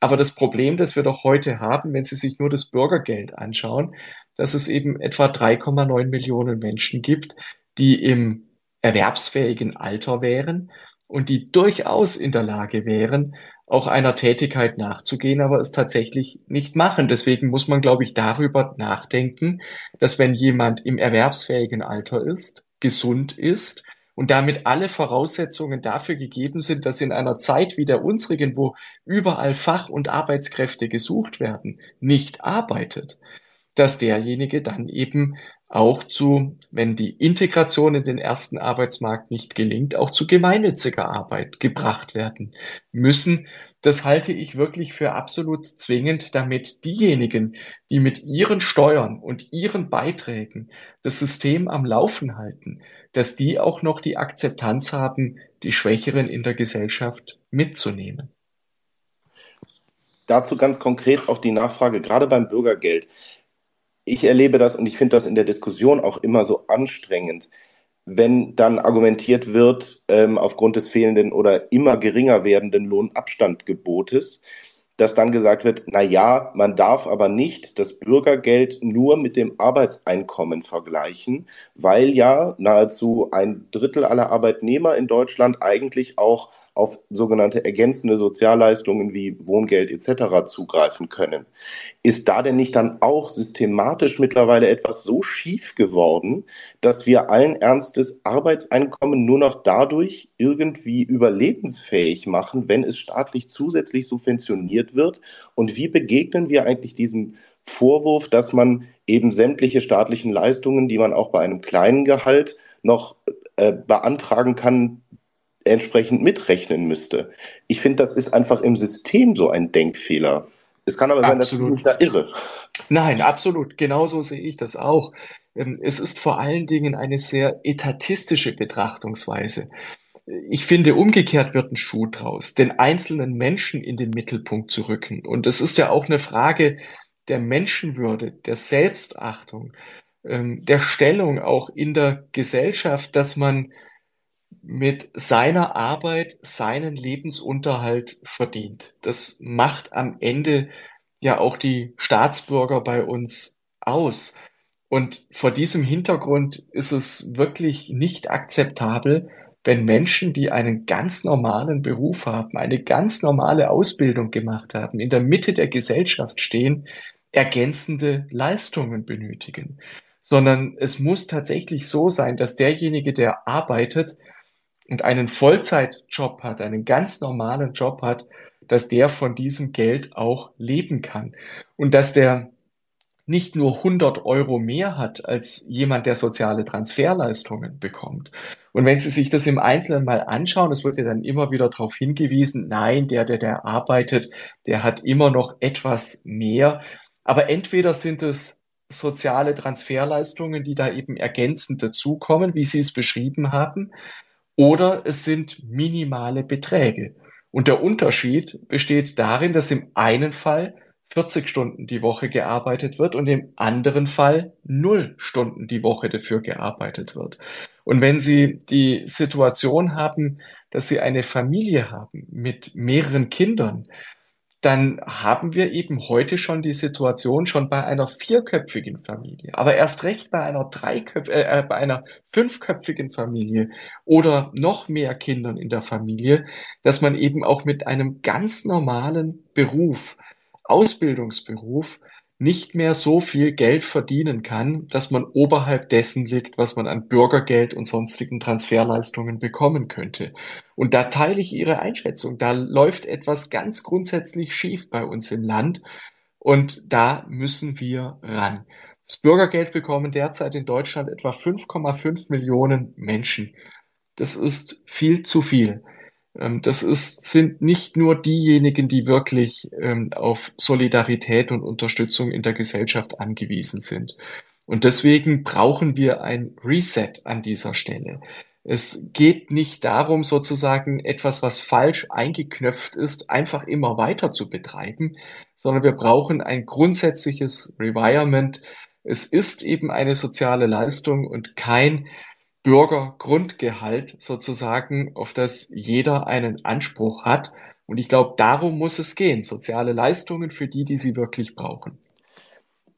Aber das Problem, das wir doch heute haben, wenn Sie sich nur das Bürgergeld anschauen, dass es eben etwa 3,9 Millionen Menschen gibt, die im erwerbsfähigen Alter wären und die durchaus in der Lage wären, auch einer Tätigkeit nachzugehen, aber es tatsächlich nicht machen. Deswegen muss man, glaube ich, darüber nachdenken, dass wenn jemand im erwerbsfähigen Alter ist, gesund ist und damit alle Voraussetzungen dafür gegeben sind, dass in einer Zeit wie der unsrigen, wo überall Fach- und Arbeitskräfte gesucht werden, nicht arbeitet, dass derjenige dann eben auch zu, wenn die Integration in den ersten Arbeitsmarkt nicht gelingt, auch zu gemeinnütziger Arbeit gebracht werden müssen. Das halte ich wirklich für absolut zwingend, damit diejenigen, die mit ihren Steuern und ihren Beiträgen das System am Laufen halten, dass die auch noch die Akzeptanz haben, die Schwächeren in der Gesellschaft mitzunehmen. Dazu ganz konkret auch die Nachfrage, gerade beim Bürgergeld. Ich erlebe das und ich finde das in der Diskussion auch immer so anstrengend, wenn dann argumentiert wird, ähm, aufgrund des fehlenden oder immer geringer werdenden Lohnabstandgebotes, dass dann gesagt wird, na ja, man darf aber nicht das Bürgergeld nur mit dem Arbeitseinkommen vergleichen, weil ja nahezu ein Drittel aller Arbeitnehmer in Deutschland eigentlich auch auf sogenannte ergänzende Sozialleistungen wie Wohngeld etc. zugreifen können. Ist da denn nicht dann auch systematisch mittlerweile etwas so schief geworden, dass wir allen Ernstes Arbeitseinkommen nur noch dadurch irgendwie überlebensfähig machen, wenn es staatlich zusätzlich subventioniert wird? Und wie begegnen wir eigentlich diesem Vorwurf, dass man eben sämtliche staatlichen Leistungen, die man auch bei einem kleinen Gehalt noch äh, beantragen kann, entsprechend mitrechnen müsste. Ich finde, das ist einfach im System so ein Denkfehler. Es kann aber sein, dass ich mich da irre. Nein, absolut. Genauso sehe ich das auch. Ähm, es ist vor allen Dingen eine sehr etatistische Betrachtungsweise. Ich finde, umgekehrt wird ein Schuh draus, den einzelnen Menschen in den Mittelpunkt zu rücken. Und es ist ja auch eine Frage der Menschenwürde, der Selbstachtung, ähm, der Stellung auch in der Gesellschaft, dass man mit seiner Arbeit seinen Lebensunterhalt verdient. Das macht am Ende ja auch die Staatsbürger bei uns aus. Und vor diesem Hintergrund ist es wirklich nicht akzeptabel, wenn Menschen, die einen ganz normalen Beruf haben, eine ganz normale Ausbildung gemacht haben, in der Mitte der Gesellschaft stehen, ergänzende Leistungen benötigen. Sondern es muss tatsächlich so sein, dass derjenige, der arbeitet und einen Vollzeitjob hat, einen ganz normalen Job hat, dass der von diesem Geld auch leben kann. Und dass der nicht nur 100 Euro mehr hat als jemand, der soziale Transferleistungen bekommt. Und wenn Sie sich das im Einzelnen mal anschauen, es wird ja dann immer wieder darauf hingewiesen, nein, der, der, der arbeitet, der hat immer noch etwas mehr. Aber entweder sind es soziale Transferleistungen, die da eben ergänzend dazukommen, wie Sie es beschrieben haben, oder es sind minimale Beträge. Und der Unterschied besteht darin, dass im einen Fall 40 Stunden die Woche gearbeitet wird und im anderen Fall null Stunden die Woche dafür gearbeitet wird. Und wenn Sie die Situation haben, dass Sie eine Familie haben mit mehreren Kindern, dann haben wir eben heute schon die Situation schon bei einer vierköpfigen Familie, aber erst recht bei einer dreiköpf äh, äh, bei einer fünfköpfigen Familie oder noch mehr Kindern in der Familie, dass man eben auch mit einem ganz normalen Beruf Ausbildungsberuf nicht mehr so viel Geld verdienen kann, dass man oberhalb dessen liegt, was man an Bürgergeld und sonstigen Transferleistungen bekommen könnte. Und da teile ich Ihre Einschätzung. Da läuft etwas ganz grundsätzlich schief bei uns im Land und da müssen wir ran. Das Bürgergeld bekommen derzeit in Deutschland etwa 5,5 Millionen Menschen. Das ist viel zu viel. Ähm, das ist, sind nicht nur diejenigen, die wirklich ähm, auf Solidarität und Unterstützung in der Gesellschaft angewiesen sind. Und deswegen brauchen wir ein Reset an dieser Stelle. Es geht nicht darum, sozusagen etwas, was falsch eingeknöpft ist, einfach immer weiter zu betreiben, sondern wir brauchen ein grundsätzliches Revirement. Es ist eben eine soziale Leistung und kein Bürgergrundgehalt sozusagen, auf das jeder einen Anspruch hat. Und ich glaube, darum muss es gehen. Soziale Leistungen für die, die sie wirklich brauchen.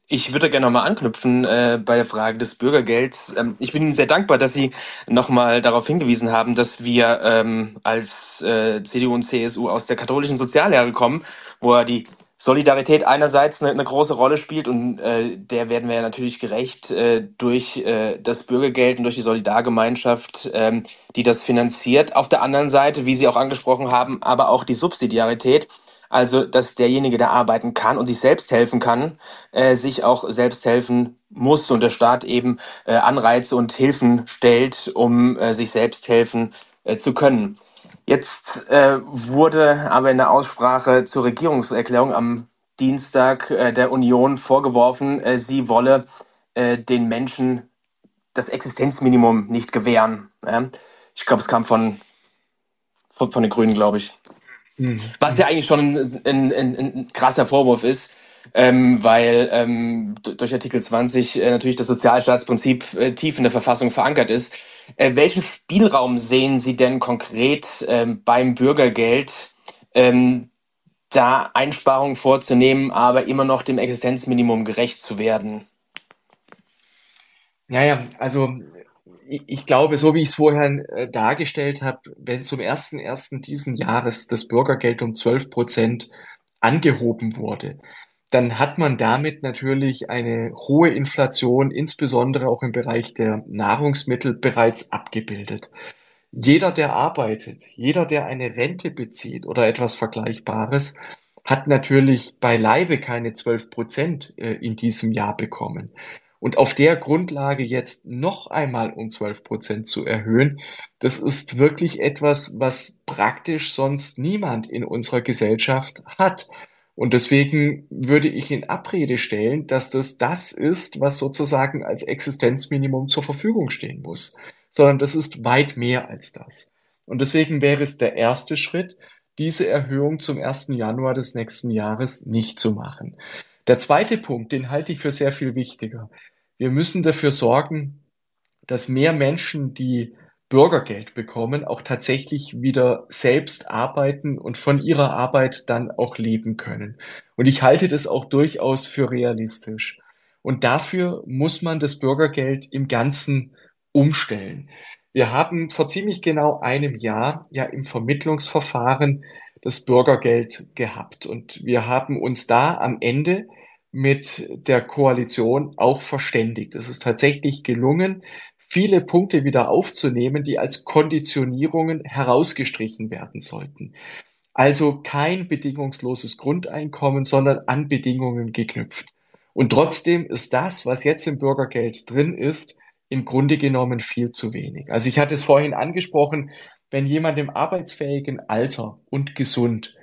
Ich würde gerne nochmal anknüpfen äh, bei der Frage des Bürgergelds. Ähm, ich bin Ihnen sehr dankbar, dass Sie nochmal darauf hingewiesen haben, dass wir ähm, als äh, CDU und CSU aus der katholischen Soziallehre kommen, wo ja die Solidarität einerseits eine, eine große Rolle spielt und äh, der werden wir ja natürlich gerecht äh, durch äh, das Bürgergeld und durch die Solidargemeinschaft, ähm, die das finanziert. Auf der anderen Seite, wie Sie auch angesprochen haben, aber auch die Subsidiarität, also dass derjenige, der arbeiten kann und sich selbst helfen kann, äh, sich auch selbst helfen muss und der Staat eben äh, Anreize und Hilfen stellt, um äh, sich selbst helfen äh, zu können. Jetzt äh, wurde aber in der Aussprache zur Regierungserklärung am Dienstag äh, der Union vorgeworfen, äh, sie wolle äh, den Menschen das Existenzminimum nicht gewähren. Ja? Ich glaube, es kam von, von, von den Grünen, glaube ich. Mhm. Was ja eigentlich schon ein, ein, ein, ein krasser Vorwurf ist, ähm, weil ähm, durch Artikel 20 äh, natürlich das Sozialstaatsprinzip äh, tief in der Verfassung verankert ist. Äh, welchen Spielraum sehen Sie denn konkret ähm, beim Bürgergeld, ähm, da Einsparungen vorzunehmen, aber immer noch dem Existenzminimum gerecht zu werden? Naja, also ich, glaube, so wie ich es vorher äh, dargestellt habe, wenn zum ersten ersten diesen Jahres das Bürgergeld um 12 Prozent angehoben wurde, dann hat man damit natürlich eine hohe Inflation, insbesondere auch im Bereich der Nahrungsmittel, bereits abgebildet. Jeder, der arbeitet, jeder, der eine Rente bezieht oder etwas Vergleichbares, hat natürlich beileibe keine 12 Prozent äh, in diesem Jahr bekommen. Und auf der Grundlage jetzt noch einmal um 12 Prozent zu erhöhen, das ist wirklich etwas, was praktisch sonst niemand in unserer Gesellschaft hat. Und deswegen würde ich in Abrede stellen, dass das das ist, was sozusagen als Existenzminimum zur Verfügung stehen muss, sondern das ist weit mehr als das. Und deswegen wäre es der erste Schritt, diese Erhöhung zum 1. Januar des nächsten Jahres nicht zu machen. Der zweite Punkt, den halte ich für sehr viel wichtiger. Wir müssen dafür sorgen, dass mehr Menschen, die Bürgergeld bekommen, auch tatsächlich wieder selbst arbeiten und von ihrer Arbeit dann auch leben können. Und ich halte das auch durchaus für realistisch. Und dafür muss man das Bürgergeld im Ganzen umstellen. Wir haben vor ziemlich genau einem Jahr ja im Vermittlungsverfahren das Bürgergeld gehabt. Und wir haben uns da am Ende mit der Koalition auch verständigt. Es ist tatsächlich gelungen, viele Punkte wieder aufzunehmen, die als Konditionierungen herausgestrichen werden sollten. Also kein bedingungsloses Grundeinkommen, sondern an Bedingungen geknüpft. Und trotzdem ist das, was jetzt im Bürgergeld drin ist, im Grunde genommen viel zu wenig. Also ich hatte es vorhin angesprochen, wenn jemand im arbeitsfähigen Alter und gesund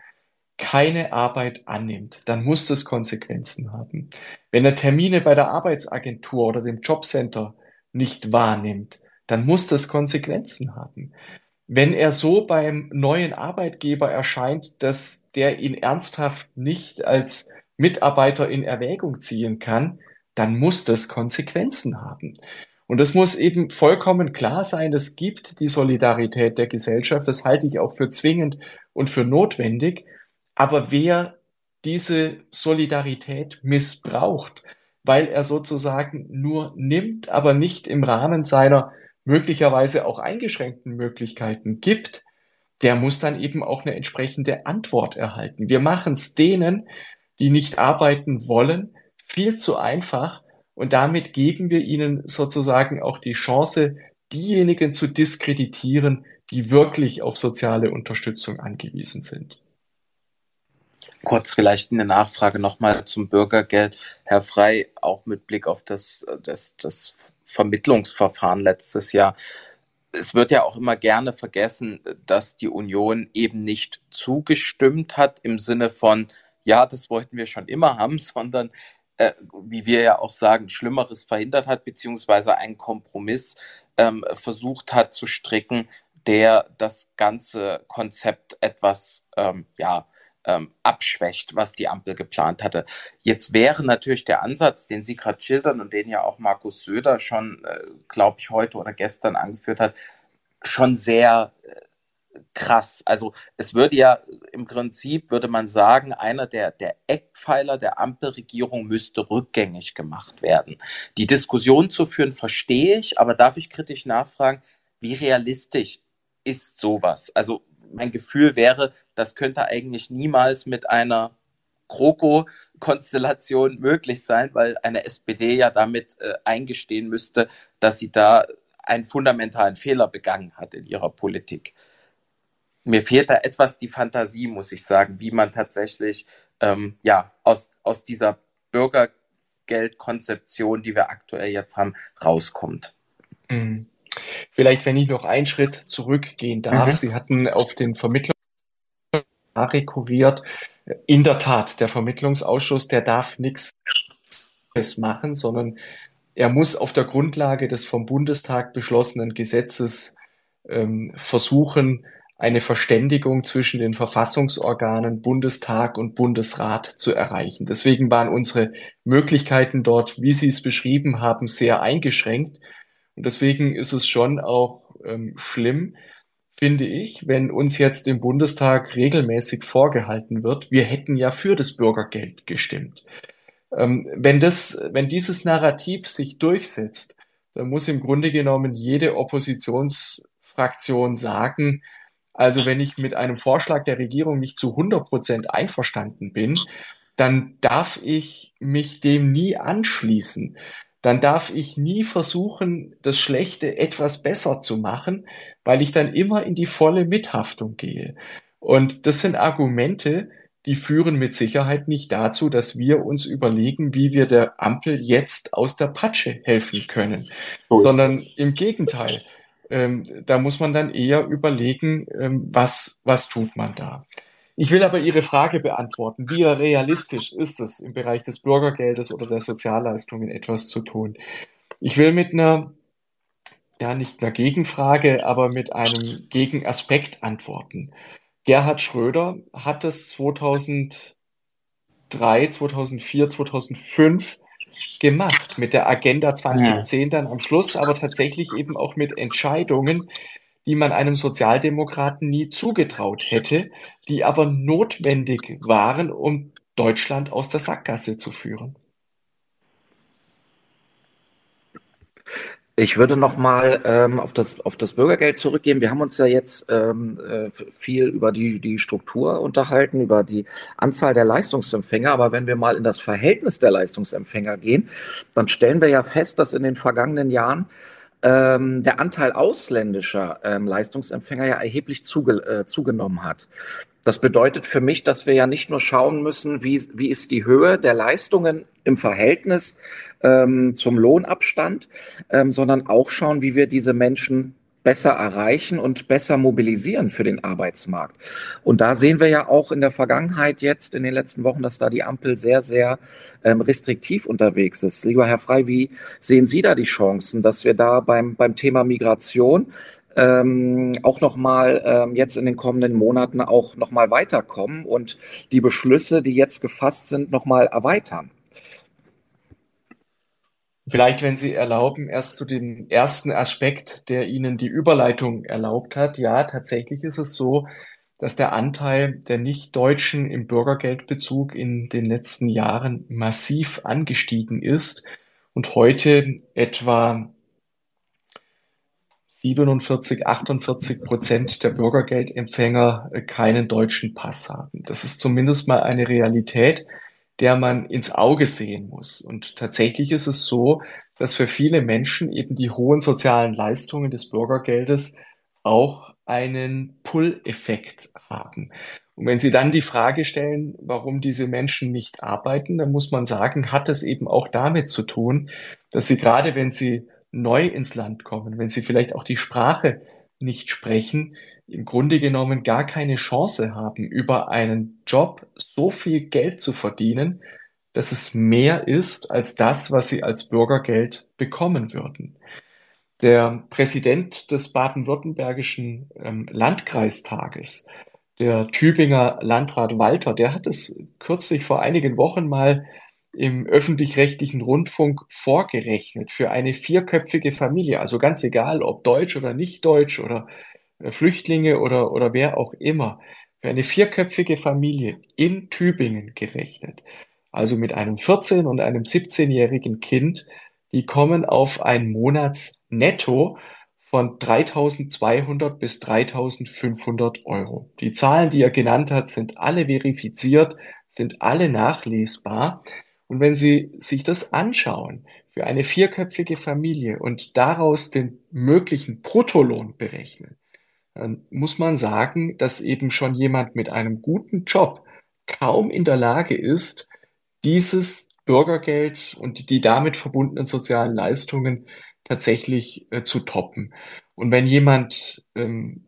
keine Arbeit annimmt, dann muss das Konsequenzen haben. Wenn er Termine bei der Arbeitsagentur oder dem Jobcenter nicht wahrnimmt, dann muss das Konsequenzen haben. Wenn er so beim neuen Arbeitgeber erscheint, dass der ihn ernsthaft nicht als Mitarbeiter in Erwägung ziehen kann, dann muss das Konsequenzen haben. Und es muss eben vollkommen klar sein, es gibt die Solidarität der Gesellschaft, das halte ich auch für zwingend und für notwendig, aber wer diese Solidarität missbraucht, weil er sozusagen nur nimmt, aber nicht im Rahmen seiner möglicherweise auch eingeschränkten Möglichkeiten gibt, der muss dann eben auch eine entsprechende Antwort erhalten. Wir machen es denen, die nicht arbeiten wollen, viel zu einfach und damit geben wir ihnen sozusagen auch die Chance, diejenigen zu diskreditieren, die wirklich auf soziale Unterstützung angewiesen sind. Kurz vielleicht eine Nachfrage nochmal zum Bürgergeld. Herr Frei, auch mit Blick auf das, das, das Vermittlungsverfahren letztes Jahr. Es wird ja auch immer gerne vergessen, dass die Union eben nicht zugestimmt hat im Sinne von, ja, das wollten wir schon immer haben, sondern äh, wie wir ja auch sagen, Schlimmeres verhindert hat, beziehungsweise einen Kompromiss ähm, versucht hat zu stricken, der das ganze Konzept etwas ähm, ja, ähm, abschwächt, was die Ampel geplant hatte. Jetzt wäre natürlich der Ansatz, den Sie gerade schildern und den ja auch Markus Söder schon, äh, glaube ich, heute oder gestern angeführt hat, schon sehr äh, krass. Also es würde ja im Prinzip, würde man sagen, einer der, der Eckpfeiler der Ampelregierung müsste rückgängig gemacht werden. Die Diskussion zu führen, verstehe ich, aber darf ich kritisch nachfragen, wie realistisch ist sowas? Also mein Gefühl wäre, das könnte eigentlich niemals mit einer GroKo-Konstellation möglich sein, weil eine SPD ja damit äh, eingestehen müsste, dass sie da einen fundamentalen Fehler begangen hat in ihrer Politik. Mir fehlt da etwas die Fantasie, muss ich sagen, wie man tatsächlich ähm, ja, aus, aus dieser Bürgergeldkonzeption, die wir aktuell jetzt haben, rauskommt. Mhm. Vielleicht, wenn ich noch einen Schritt zurückgehen darf. Mhm. Sie hatten auf den Vermittler rekurriert. In der Tat, der Vermittlungsausschuss, der darf nichts machen, sondern er muss auf der Grundlage des vom Bundestag beschlossenen Gesetzes ähm, versuchen, eine Verständigung zwischen den Verfassungsorganen Bundestag und Bundesrat zu erreichen. Deswegen waren unsere Möglichkeiten dort, wie Sie es beschrieben haben, sehr eingeschränkt. Und deswegen ist es schon auch ähm, schlimm, finde ich, wenn uns jetzt im Bundestag regelmäßig vorgehalten wird, wir hätten ja für das Bürgergeld gestimmt. Ähm, wenn das, wenn dieses Narrativ sich durchsetzt, dann muss im Grunde genommen jede Oppositionsfraktion sagen, also wenn ich mit einem Vorschlag der Regierung nicht zu 100 Prozent einverstanden bin, dann darf ich mich dem nie anschließen dann darf ich nie versuchen, das Schlechte etwas besser zu machen, weil ich dann immer in die volle Mithaftung gehe. Und das sind Argumente, die führen mit Sicherheit nicht dazu, dass wir uns überlegen, wie wir der Ampel jetzt aus der Patsche helfen können, so sondern im Gegenteil. Ähm, da muss man dann eher überlegen, ähm, was, was tut man da. Ich will aber Ihre Frage beantworten. Wie realistisch ist es, im Bereich des Bürgergeldes oder der Sozialleistungen etwas zu tun? Ich will mit einer, ja, nicht einer Gegenfrage, aber mit einem Gegenaspekt antworten. Gerhard Schröder hat es 2003, 2004, 2005 gemacht mit der Agenda 2010 dann am Schluss, aber tatsächlich eben auch mit Entscheidungen, die man einem Sozialdemokraten nie zugetraut hätte, die aber notwendig waren, um Deutschland aus der Sackgasse zu führen. Ich würde noch mal ähm, auf das auf das Bürgergeld zurückgehen. Wir haben uns ja jetzt ähm, äh, viel über die die Struktur unterhalten, über die Anzahl der Leistungsempfänger. Aber wenn wir mal in das Verhältnis der Leistungsempfänger gehen, dann stellen wir ja fest, dass in den vergangenen Jahren ähm, der Anteil ausländischer ähm, Leistungsempfänger ja erheblich zuge äh, zugenommen hat. Das bedeutet für mich, dass wir ja nicht nur schauen müssen, wie, wie ist die Höhe der Leistungen im Verhältnis ähm, zum Lohnabstand, ähm, sondern auch schauen, wie wir diese Menschen besser erreichen und besser mobilisieren für den Arbeitsmarkt. Und da sehen wir ja auch in der Vergangenheit jetzt, in den letzten Wochen, dass da die Ampel sehr, sehr ähm, restriktiv unterwegs ist. Lieber Herr Frei, wie sehen Sie da die Chancen, dass wir da beim, beim Thema Migration ähm, auch nochmal ähm, jetzt in den kommenden Monaten auch nochmal weiterkommen und die Beschlüsse, die jetzt gefasst sind, nochmal erweitern? Vielleicht, wenn Sie erlauben, erst zu dem ersten Aspekt, der Ihnen die Überleitung erlaubt hat. Ja, tatsächlich ist es so, dass der Anteil der Nichtdeutschen im Bürgergeldbezug in den letzten Jahren massiv angestiegen ist und heute etwa 47, 48 Prozent der Bürgergeldempfänger keinen deutschen Pass haben. Das ist zumindest mal eine Realität, der man ins Auge sehen muss. Und tatsächlich ist es so, dass für viele Menschen eben die hohen sozialen Leistungen des Bürgergeldes auch einen Pull-Effekt haben. Und wenn Sie dann die Frage stellen, warum diese Menschen nicht arbeiten, dann muss man sagen, hat es eben auch damit zu tun, dass sie gerade, wenn sie neu ins Land kommen, wenn sie vielleicht auch die Sprache nicht sprechen, im Grunde genommen gar keine Chance haben, über einen Job so viel Geld zu verdienen, dass es mehr ist als das, was sie als Bürgergeld bekommen würden. Der Präsident des baden-württembergischen ähm, Landkreistages, der Tübinger Landrat Walter, der hat es kürzlich vor einigen Wochen mal im öffentlich-rechtlichen Rundfunk vorgerechnet für eine vierköpfige Familie, also ganz egal, ob deutsch oder nicht deutsch oder äh, Flüchtlinge oder, oder wer auch immer, für eine vierköpfige Familie in Tübingen gerechnet, also mit einem 14- und einem 17-jährigen Kind, die kommen auf ein Monatsnetto von 3200 bis 3500 Euro. Die Zahlen, die er genannt hat, sind alle verifiziert, sind alle nachlesbar. Und wenn Sie sich das anschauen, für eine vierköpfige Familie und daraus den möglichen Bruttolohn berechnen, dann muss man sagen, dass eben schon jemand mit einem guten Job kaum in der Lage ist, dieses Bürgergeld und die damit verbundenen sozialen Leistungen tatsächlich äh, zu toppen. Und wenn jemand ähm,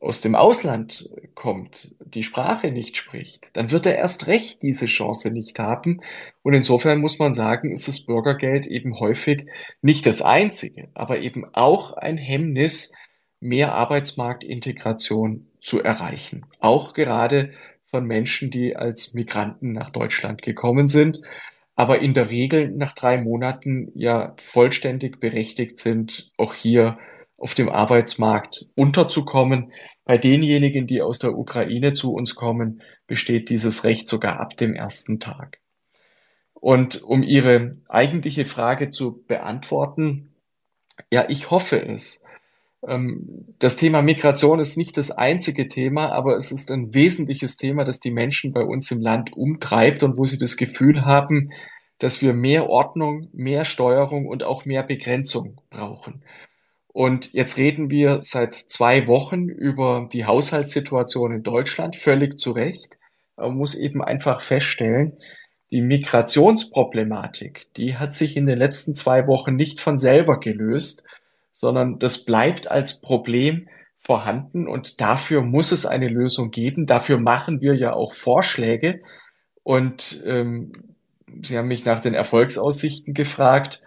aus dem Ausland kommt, die Sprache nicht spricht, dann wird er erst recht diese Chance nicht haben. Und insofern muss man sagen, ist das Bürgergeld eben häufig nicht das einzige, aber eben auch ein Hemmnis, mehr Arbeitsmarktintegration zu erreichen. Auch gerade von Menschen, die als Migranten nach Deutschland gekommen sind, aber in der Regel nach drei Monaten ja vollständig berechtigt sind, auch hier auf dem Arbeitsmarkt unterzukommen. Bei denjenigen, die aus der Ukraine zu uns kommen, besteht dieses Recht sogar ab dem ersten Tag. Und um Ihre eigentliche Frage zu beantworten, ja, ich hoffe es. Ähm, das Thema Migration ist nicht das einzige Thema, aber es ist ein wesentliches Thema, das die Menschen bei uns im Land umtreibt und wo sie das Gefühl haben, dass wir mehr Ordnung, mehr Steuerung und auch mehr Begrenzung brauchen. Und jetzt reden wir seit zwei Wochen über die Haushaltssituation in Deutschland, völlig zu Recht. man muss eben einfach feststellen, die Migrationsproblematik, die hat sich in den letzten zwei Wochen nicht von selber gelöst, sondern das bleibt als Problem vorhanden und dafür muss es eine Lösung geben. Dafür machen wir ja auch Vorschläge. Und ähm, Sie haben mich nach den Erfolgsaussichten gefragt.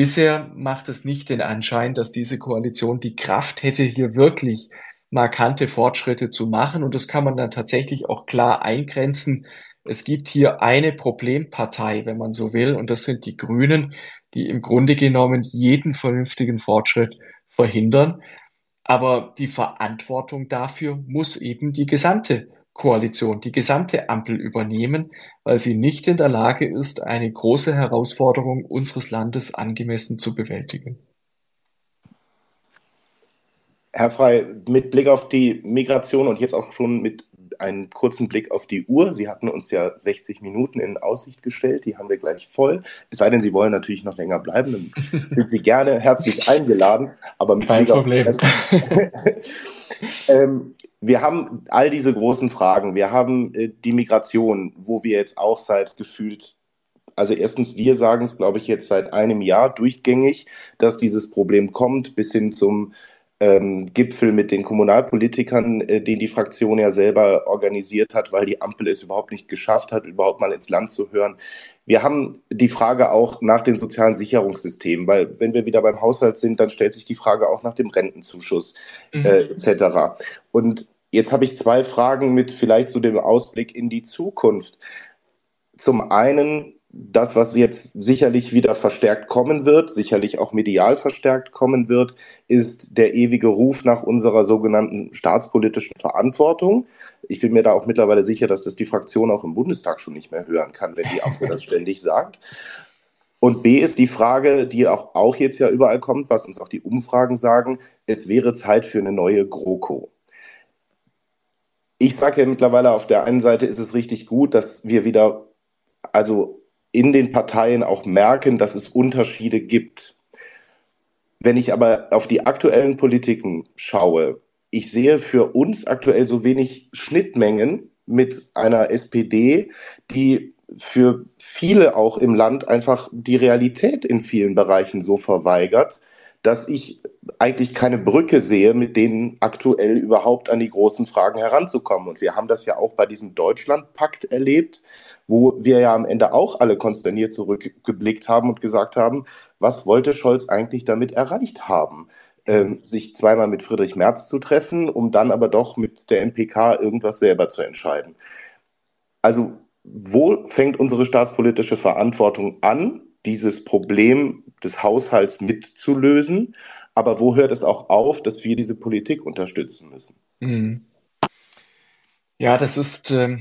Bisher macht es nicht den Anschein, dass diese Koalition die Kraft hätte, hier wirklich markante Fortschritte zu machen. Und das kann man dann tatsächlich auch klar eingrenzen. Es gibt hier eine Problempartei, wenn man so will, und das sind die Grünen, die im Grunde genommen jeden vernünftigen Fortschritt verhindern. Aber die Verantwortung dafür muss eben die gesamte Koalition, die gesamte Ampel übernehmen, weil sie nicht in der Lage ist, eine große Herausforderung unseres Landes angemessen zu bewältigen. Herr Frei, mit Blick auf die Migration und jetzt auch schon mit einem kurzen Blick auf die Uhr. Sie hatten uns ja 60 Minuten in Aussicht gestellt, die haben wir gleich voll. Es sei denn, Sie wollen natürlich noch länger bleiben, dann sind Sie gerne herzlich eingeladen. Aber mit Kein Blick Problem. Auf ähm, wir haben all diese großen Fragen. Wir haben äh, die Migration, wo wir jetzt auch seit gefühlt also erstens, wir sagen es, glaube ich, jetzt seit einem Jahr durchgängig, dass dieses Problem kommt, bis hin zum ähm, Gipfel mit den Kommunalpolitikern, äh, den die Fraktion ja selber organisiert hat, weil die Ampel es überhaupt nicht geschafft hat, überhaupt mal ins Land zu hören. Wir haben die Frage auch nach den sozialen Sicherungssystemen, weil wenn wir wieder beim Haushalt sind, dann stellt sich die Frage auch nach dem Rentenzuschuss mhm. äh, etc. Und jetzt habe ich zwei Fragen mit vielleicht so dem Ausblick in die Zukunft. Zum einen, das, was jetzt sicherlich wieder verstärkt kommen wird, sicherlich auch medial verstärkt kommen wird, ist der ewige Ruf nach unserer sogenannten staatspolitischen Verantwortung. Ich bin mir da auch mittlerweile sicher, dass das die Fraktion auch im Bundestag schon nicht mehr hören kann, wenn die Ampel das ständig sagt. Und B ist die Frage, die auch, auch jetzt ja überall kommt, was uns auch die Umfragen sagen, es wäre Zeit für eine neue GroKo. Ich sage ja mittlerweile, auf der einen Seite ist es richtig gut, dass wir wieder, also in den Parteien auch merken, dass es Unterschiede gibt. Wenn ich aber auf die aktuellen Politiken schaue, ich sehe für uns aktuell so wenig Schnittmengen mit einer SPD, die für viele auch im Land einfach die Realität in vielen Bereichen so verweigert, dass ich eigentlich keine Brücke sehe, mit denen aktuell überhaupt an die großen Fragen heranzukommen. Und wir haben das ja auch bei diesem Deutschlandpakt erlebt, wo wir ja am Ende auch alle konsterniert zurückgeblickt haben und gesagt haben, was wollte Scholz eigentlich damit erreicht haben? Ähm, sich zweimal mit Friedrich Merz zu treffen, um dann aber doch mit der MPK irgendwas selber zu entscheiden. Also wo fängt unsere staatspolitische Verantwortung an, dieses Problem des Haushalts mitzulösen. Aber wo hört es auch auf, dass wir diese Politik unterstützen müssen? Mhm. Ja, das ist, äh,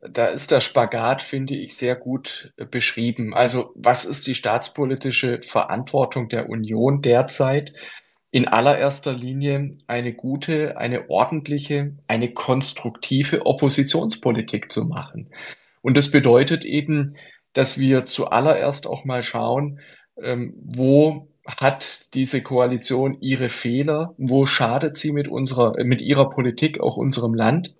da ist der Spagat, finde ich, sehr gut äh, beschrieben. Also, was ist die staatspolitische Verantwortung der Union derzeit? In allererster Linie eine gute, eine ordentliche, eine konstruktive Oppositionspolitik zu machen. Und das bedeutet eben, dass wir zuallererst auch mal schauen, ähm, wo hat diese Koalition ihre Fehler, wo schadet sie mit unserer, mit ihrer Politik auch unserem Land?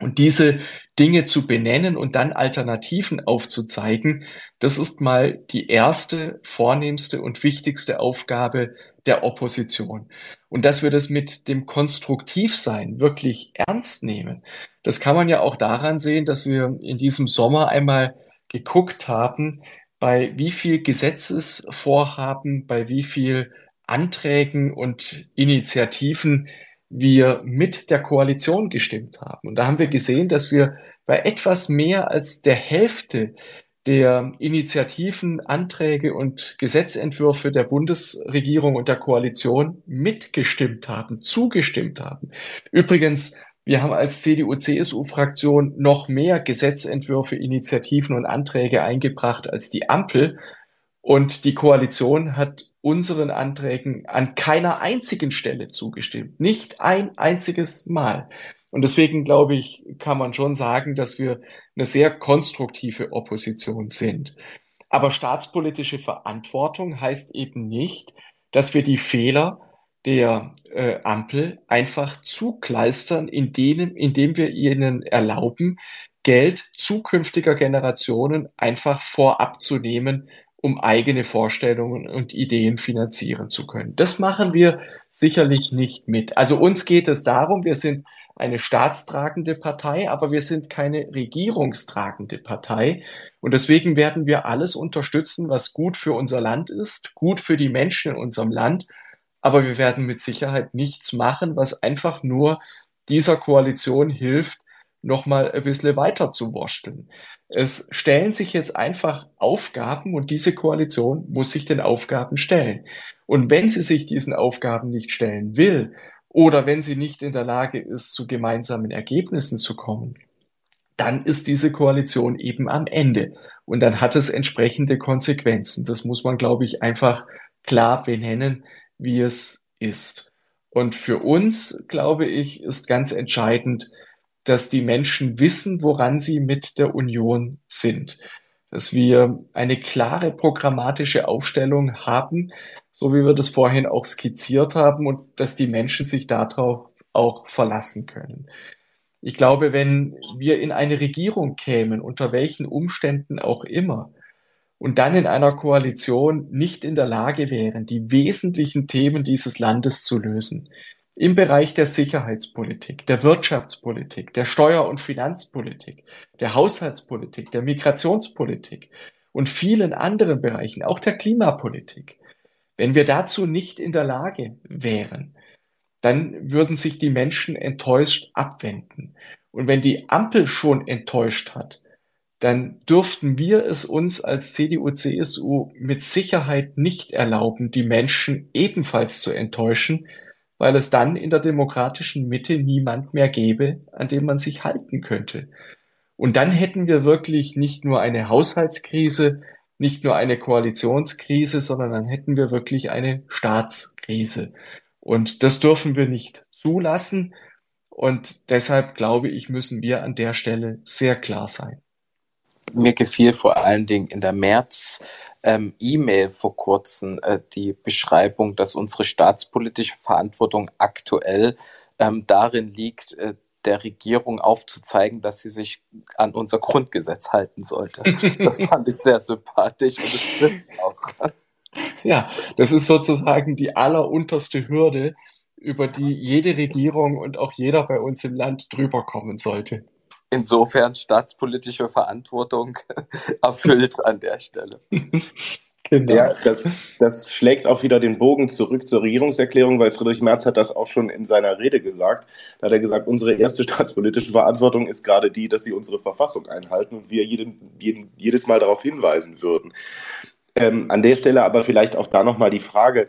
Und diese Dinge zu benennen und dann Alternativen aufzuzeigen, das ist mal die erste, vornehmste und wichtigste Aufgabe der Opposition. Und dass wir das mit dem Konstruktivsein wirklich ernst nehmen, das kann man ja auch daran sehen, dass wir in diesem Sommer einmal geguckt haben, bei wie viel Gesetzesvorhaben, bei wie viel Anträgen und Initiativen wir mit der Koalition gestimmt haben. Und da haben wir gesehen, dass wir bei etwas mehr als der Hälfte der Initiativen, Anträge und Gesetzentwürfe der Bundesregierung und der Koalition mitgestimmt haben, zugestimmt haben. Übrigens wir haben als CDU-CSU-Fraktion noch mehr Gesetzentwürfe, Initiativen und Anträge eingebracht als die Ampel. Und die Koalition hat unseren Anträgen an keiner einzigen Stelle zugestimmt. Nicht ein einziges Mal. Und deswegen glaube ich, kann man schon sagen, dass wir eine sehr konstruktive Opposition sind. Aber staatspolitische Verantwortung heißt eben nicht, dass wir die Fehler der äh, Ampel einfach zukleistern, in denen, indem wir ihnen erlauben, Geld zukünftiger Generationen einfach vorab zu nehmen, um eigene Vorstellungen und Ideen finanzieren zu können. Das machen wir sicherlich nicht mit. Also uns geht es darum, wir sind eine staatstragende Partei, aber wir sind keine regierungstragende Partei. Und deswegen werden wir alles unterstützen, was gut für unser Land ist, gut für die Menschen in unserem Land. Aber wir werden mit Sicherheit nichts machen, was einfach nur dieser Koalition hilft, nochmal ein bisschen weiter zu wursteln. Es stellen sich jetzt einfach Aufgaben und diese Koalition muss sich den Aufgaben stellen. Und wenn sie sich diesen Aufgaben nicht stellen will oder wenn sie nicht in der Lage ist, zu gemeinsamen Ergebnissen zu kommen, dann ist diese Koalition eben am Ende. Und dann hat es entsprechende Konsequenzen. Das muss man, glaube ich, einfach klar benennen, wie es ist. Und für uns, glaube ich, ist ganz entscheidend, dass die Menschen wissen, woran sie mit der Union sind. Dass wir eine klare programmatische Aufstellung haben, so wie wir das vorhin auch skizziert haben und dass die Menschen sich darauf auch verlassen können. Ich glaube, wenn wir in eine Regierung kämen, unter welchen Umständen auch immer, und dann in einer Koalition nicht in der Lage wären, die wesentlichen Themen dieses Landes zu lösen, im Bereich der Sicherheitspolitik, der Wirtschaftspolitik, der Steuer- und Finanzpolitik, der Haushaltspolitik, der Migrationspolitik und vielen anderen Bereichen, auch der Klimapolitik. Wenn wir dazu nicht in der Lage wären, dann würden sich die Menschen enttäuscht abwenden. Und wenn die Ampel schon enttäuscht hat, dann dürften wir es uns als CDU, CSU mit Sicherheit nicht erlauben, die Menschen ebenfalls zu enttäuschen, weil es dann in der demokratischen Mitte niemand mehr gäbe, an dem man sich halten könnte. Und dann hätten wir wirklich nicht nur eine Haushaltskrise, nicht nur eine Koalitionskrise, sondern dann hätten wir wirklich eine Staatskrise. Und das dürfen wir nicht zulassen. Und deshalb glaube ich, müssen wir an der Stelle sehr klar sein. Mir gefiel vor allen Dingen in der März ähm, E-Mail vor kurzem äh, die Beschreibung, dass unsere staatspolitische Verantwortung aktuell ähm, darin liegt, äh, der Regierung aufzuzeigen, dass sie sich an unser Grundgesetz halten sollte. Das fand ich sehr sympathisch und das stimmt auch. Ja, das ist sozusagen die allerunterste Hürde, über die jede Regierung und auch jeder bei uns im Land drüber kommen sollte. Insofern staatspolitische Verantwortung erfüllt an der Stelle. Genau. Ja, das, das schlägt auch wieder den Bogen zurück zur Regierungserklärung, weil Friedrich Merz hat das auch schon in seiner Rede gesagt. Da hat er gesagt, unsere erste staatspolitische Verantwortung ist gerade die, dass sie unsere Verfassung einhalten und wir jeden, jeden, jedes Mal darauf hinweisen würden. Ähm, an der Stelle aber vielleicht auch da nochmal die Frage,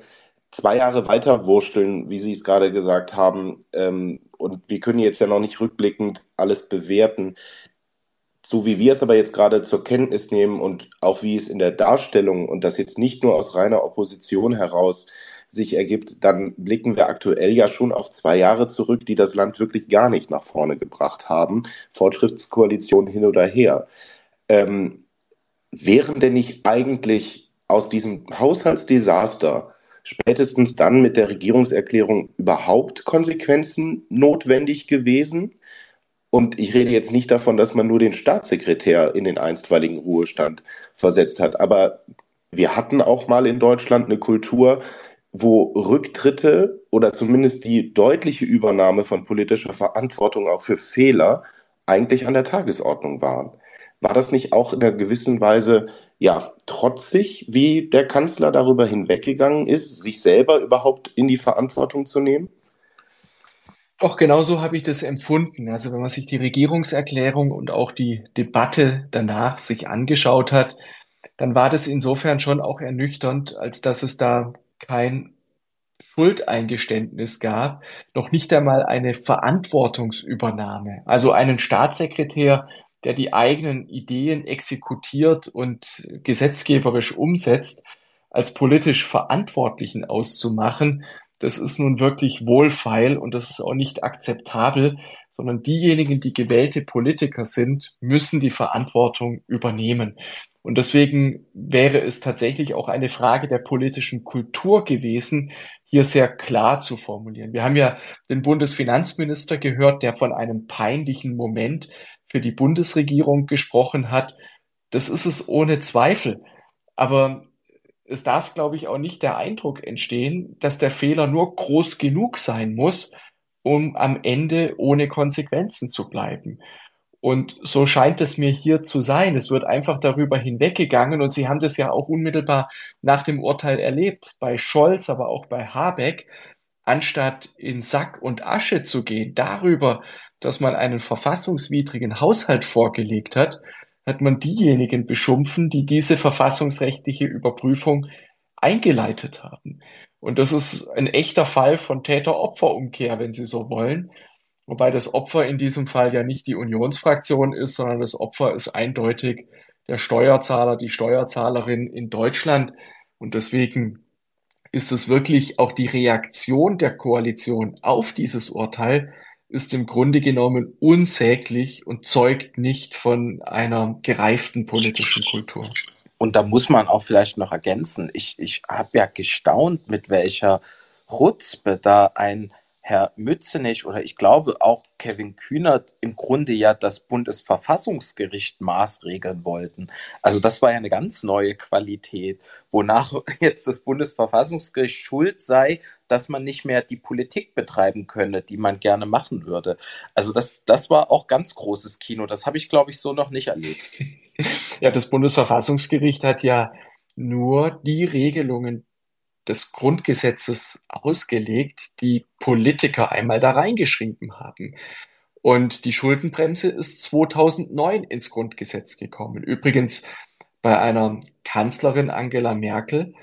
zwei Jahre weiter wursteln, wie Sie es gerade gesagt haben, ähm, und wir können jetzt ja noch nicht rückblickend alles bewerten. So wie wir es aber jetzt gerade zur Kenntnis nehmen und auch wie es in der Darstellung und das jetzt nicht nur aus reiner Opposition heraus sich ergibt, dann blicken wir aktuell ja schon auf zwei Jahre zurück, die das Land wirklich gar nicht nach vorne gebracht haben. Fortschrittskoalition hin oder her. Ähm, wären denn nicht eigentlich aus diesem Haushaltsdesaster spätestens dann mit der Regierungserklärung überhaupt Konsequenzen notwendig gewesen. Und ich rede jetzt nicht davon, dass man nur den Staatssekretär in den einstweiligen Ruhestand versetzt hat. Aber wir hatten auch mal in Deutschland eine Kultur, wo Rücktritte oder zumindest die deutliche Übernahme von politischer Verantwortung auch für Fehler eigentlich an der Tagesordnung waren. War das nicht auch in einer gewissen Weise ja trotzig, wie der Kanzler darüber hinweggegangen ist, sich selber überhaupt in die Verantwortung zu nehmen? Doch, genau so habe ich das empfunden. Also wenn man sich die Regierungserklärung und auch die Debatte danach sich angeschaut hat, dann war das insofern schon auch ernüchternd, als dass es da kein Schuldeingeständnis gab, noch nicht einmal eine Verantwortungsübernahme. Also einen Staatssekretär der die eigenen Ideen exekutiert und gesetzgeberisch umsetzt, als politisch Verantwortlichen auszumachen, das ist nun wirklich wohlfeil und das ist auch nicht akzeptabel, sondern diejenigen, die gewählte Politiker sind, müssen die Verantwortung übernehmen. Und deswegen wäre es tatsächlich auch eine Frage der politischen Kultur gewesen, hier sehr klar zu formulieren. Wir haben ja den Bundesfinanzminister gehört, der von einem peinlichen Moment für die Bundesregierung gesprochen hat. Das ist es ohne Zweifel. Aber es darf, glaube ich, auch nicht der Eindruck entstehen, dass der Fehler nur groß genug sein muss, um am Ende ohne Konsequenzen zu bleiben. Und so scheint es mir hier zu sein. Es wird einfach darüber hinweggegangen und Sie haben das ja auch unmittelbar nach dem Urteil erlebt, bei Scholz, aber auch bei Habeck, anstatt in Sack und Asche zu gehen darüber, dass man einen verfassungswidrigen Haushalt vorgelegt hat, hat man diejenigen beschumpfen, die diese verfassungsrechtliche Überprüfung eingeleitet haben. Und das ist ein echter Fall von Täter-Opfer-Umkehr, wenn Sie so wollen. Wobei das Opfer in diesem Fall ja nicht die Unionsfraktion ist, sondern das Opfer ist eindeutig der Steuerzahler, die Steuerzahlerin in Deutschland. Und deswegen ist es wirklich auch die Reaktion der Koalition auf dieses Urteil ist im Grunde genommen unsäglich und zeugt nicht von einer gereiften politischen Kultur. Und da muss man auch vielleicht noch ergänzen, ich, ich habe ja gestaunt, mit welcher Rutzpe da ein Herr Mützenich oder ich glaube auch Kevin Kühnert im Grunde ja das Bundesverfassungsgericht maßregeln wollten. Also das war ja eine ganz neue Qualität, wonach jetzt das Bundesverfassungsgericht schuld sei, dass man nicht mehr die Politik betreiben könne, die man gerne machen würde. Also das, das war auch ganz großes Kino. Das habe ich, glaube ich, so noch nicht erlebt. Ja, das Bundesverfassungsgericht hat ja nur die Regelungen des Grundgesetzes ausgelegt, die Politiker einmal da reingeschrieben haben. Und die Schuldenbremse ist 2009 ins Grundgesetz gekommen. Übrigens bei einer Kanzlerin Angela Merkel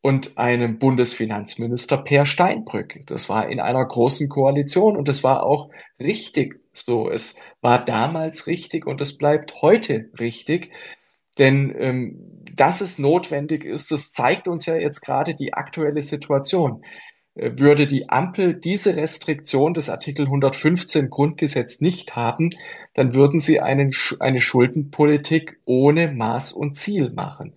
und einem Bundesfinanzminister Per Steinbrück. Das war in einer großen Koalition und es war auch richtig so. Es war damals richtig und es bleibt heute richtig. Denn ähm, dass es notwendig ist, das zeigt uns ja jetzt gerade die aktuelle Situation. Äh, würde die Ampel diese Restriktion des Artikel 115 Grundgesetz nicht haben, dann würden sie einen, eine Schuldenpolitik ohne Maß und Ziel machen.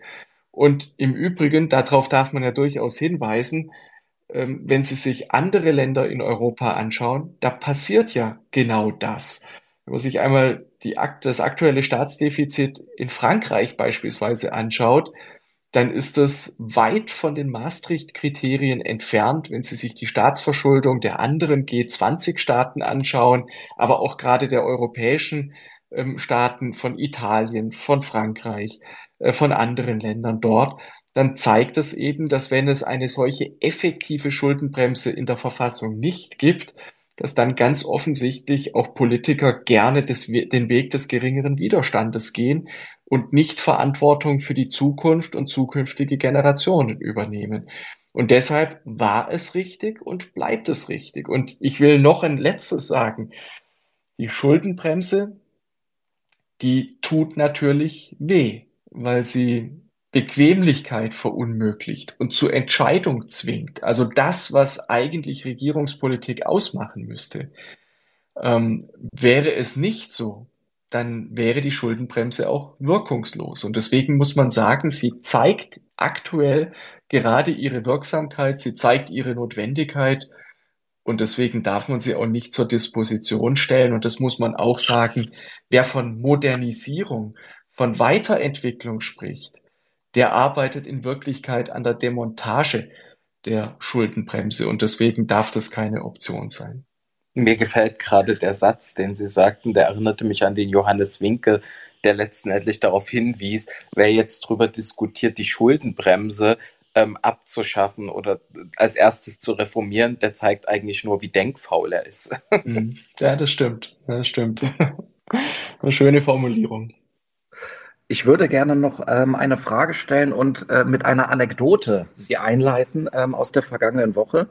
Und im Übrigen, darauf darf man ja durchaus hinweisen, ähm, wenn Sie sich andere Länder in Europa anschauen, da passiert ja genau das. Wenn man sich einmal die, das aktuelle Staatsdefizit in Frankreich beispielsweise anschaut, dann ist das weit von den Maastricht-Kriterien entfernt, wenn Sie sich die Staatsverschuldung der anderen G20-Staaten anschauen, aber auch gerade der europäischen ähm, Staaten von Italien, von Frankreich, äh, von anderen Ländern dort, dann zeigt es eben, dass wenn es eine solche effektive Schuldenbremse in der Verfassung nicht gibt, dass dann ganz offensichtlich auch Politiker gerne des, den Weg des geringeren Widerstandes gehen und nicht Verantwortung für die Zukunft und zukünftige Generationen übernehmen. Und deshalb war es richtig und bleibt es richtig. Und ich will noch ein letztes sagen. Die Schuldenbremse, die tut natürlich weh, weil sie Bequemlichkeit verunmöglicht und zur Entscheidung zwingt, also das, was eigentlich Regierungspolitik ausmachen müsste, ähm, wäre es nicht so, dann wäre die Schuldenbremse auch wirkungslos. Und deswegen muss man sagen, sie zeigt aktuell gerade ihre Wirksamkeit, sie zeigt ihre Notwendigkeit und deswegen darf man sie auch nicht zur Disposition stellen. Und das muss man auch sagen, wer von Modernisierung, von Weiterentwicklung spricht, der arbeitet in Wirklichkeit an der Demontage der Schuldenbremse und deswegen darf das keine Option sein. Mir gefällt gerade der Satz, den Sie sagten, der erinnerte mich an den Johannes Winkel, der letztendlich darauf hinwies, wer jetzt darüber diskutiert, die Schuldenbremse ähm, abzuschaffen oder als erstes zu reformieren, der zeigt eigentlich nur, wie denkfaul er ist. Mhm. Ja, das stimmt. Das stimmt. Eine schöne Formulierung. Ich würde gerne noch ähm, eine Frage stellen und äh, mit einer Anekdote Sie einleiten ähm, aus der vergangenen Woche.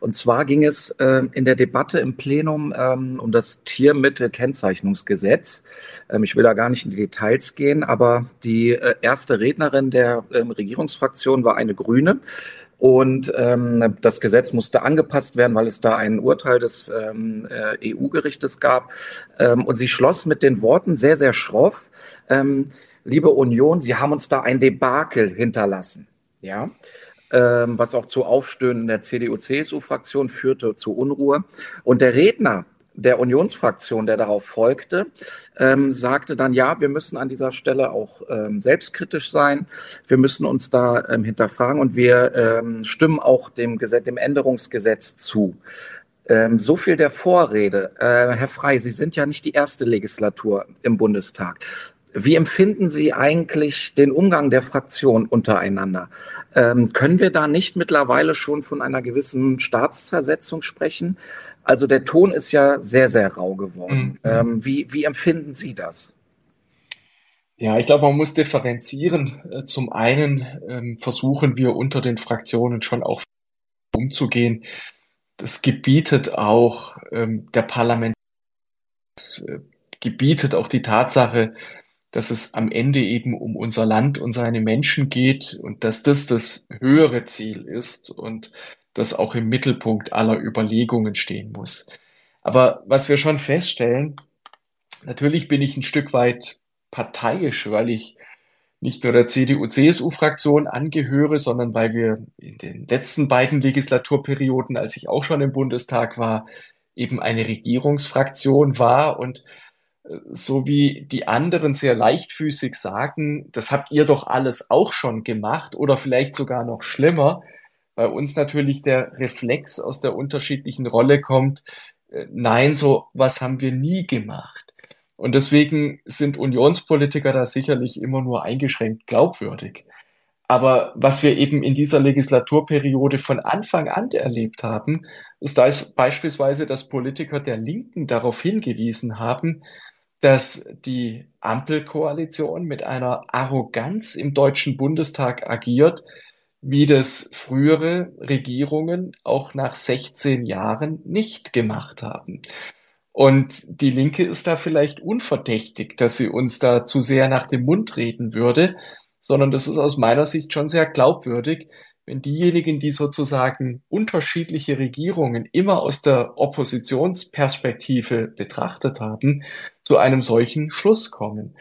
Und zwar ging es äh, in der Debatte im Plenum ähm, um das Tiermittelkennzeichnungsgesetz. Ähm, ich will da gar nicht in die Details gehen, aber die äh, erste Rednerin der ähm, Regierungsfraktion war eine Grüne, Und ähm, das Gesetz musste angepasst werden, weil es da ein Urteil des ähm, äh, EU-Gerichtes gab. Ähm, und sie schloss mit den Worten sehr, sehr schroff, ähm, liebe Union, Sie haben uns da ein Debakel hinterlassen. Ja, ähm, was auch zu Aufstöhnen der CDU-CSU-Fraktion führte, zu Unruhe. Und der Redner der Unionsfraktion, der darauf folgte, ähm, sagte dann, ja, wir müssen an dieser Stelle auch ähm, selbstkritisch sein. Wir müssen uns da ähm, hinterfragen und wir ähm, stimmen auch dem, Gesetz, dem Änderungsgesetz zu. Ähm, so viel der Vorrede. Äh, Herr Frei, Sie sind ja nicht die erste Legislatur im Bundestag. Wie empfinden Sie eigentlich den Umgang der Fraktion untereinander? Ähm, können wir da nicht mittlerweile schon von einer gewissen Staatszersetzung sprechen? Also der Ton ist ja sehr, sehr rau geworden. Mhm. Ähm, wie, wie empfinden Sie das? Ja, ich glaube, man muss differenzieren. Äh, zum einen ähm, versuchen wir unter den Fraktionen schon auch umzugehen. Das gebietet auch ähm, der Parlament, das äh, gebietet auch die Tatsache, dass es am Ende eben um unser Land und seine Menschen geht und dass das das höhere Ziel ist und das auch im Mittelpunkt aller Überlegungen stehen muss. Aber was wir schon feststellen, natürlich bin ich ein Stück weit parteiisch, weil ich nicht nur der CDU-CSU-Fraktion angehöre, sondern weil wir in den letzten beiden Legislaturperioden, als ich auch schon im Bundestag war, eben eine Regierungsfraktion war und so wie die anderen sehr leichtfüßig sagen, das habt ihr doch alles auch schon gemacht oder vielleicht sogar noch schlimmer, bei uns natürlich der Reflex aus der unterschiedlichen Rolle kommt, äh, nein, so was haben wir nie gemacht. Und deswegen sind Unionspolitiker da sicherlich immer nur eingeschränkt glaubwürdig. Aber was wir eben in dieser Legislaturperiode von Anfang an erlebt haben, ist da beispielsweise, dass Politiker der Linken darauf hingewiesen haben, dass die Ampelkoalition mit einer Arroganz im Deutschen Bundestag agiert, wie das frühere Regierungen auch nach 16 Jahren nicht gemacht haben. Und die Linke ist da vielleicht unverdächtig, dass sie uns da zu sehr nach dem Mund reden würde, sondern das ist aus meiner Sicht schon sehr glaubwürdig, wenn diejenigen, die sozusagen unterschiedliche Regierungen immer aus der Oppositionsperspektive betrachtet haben, zu einem solchen Schluss kommen.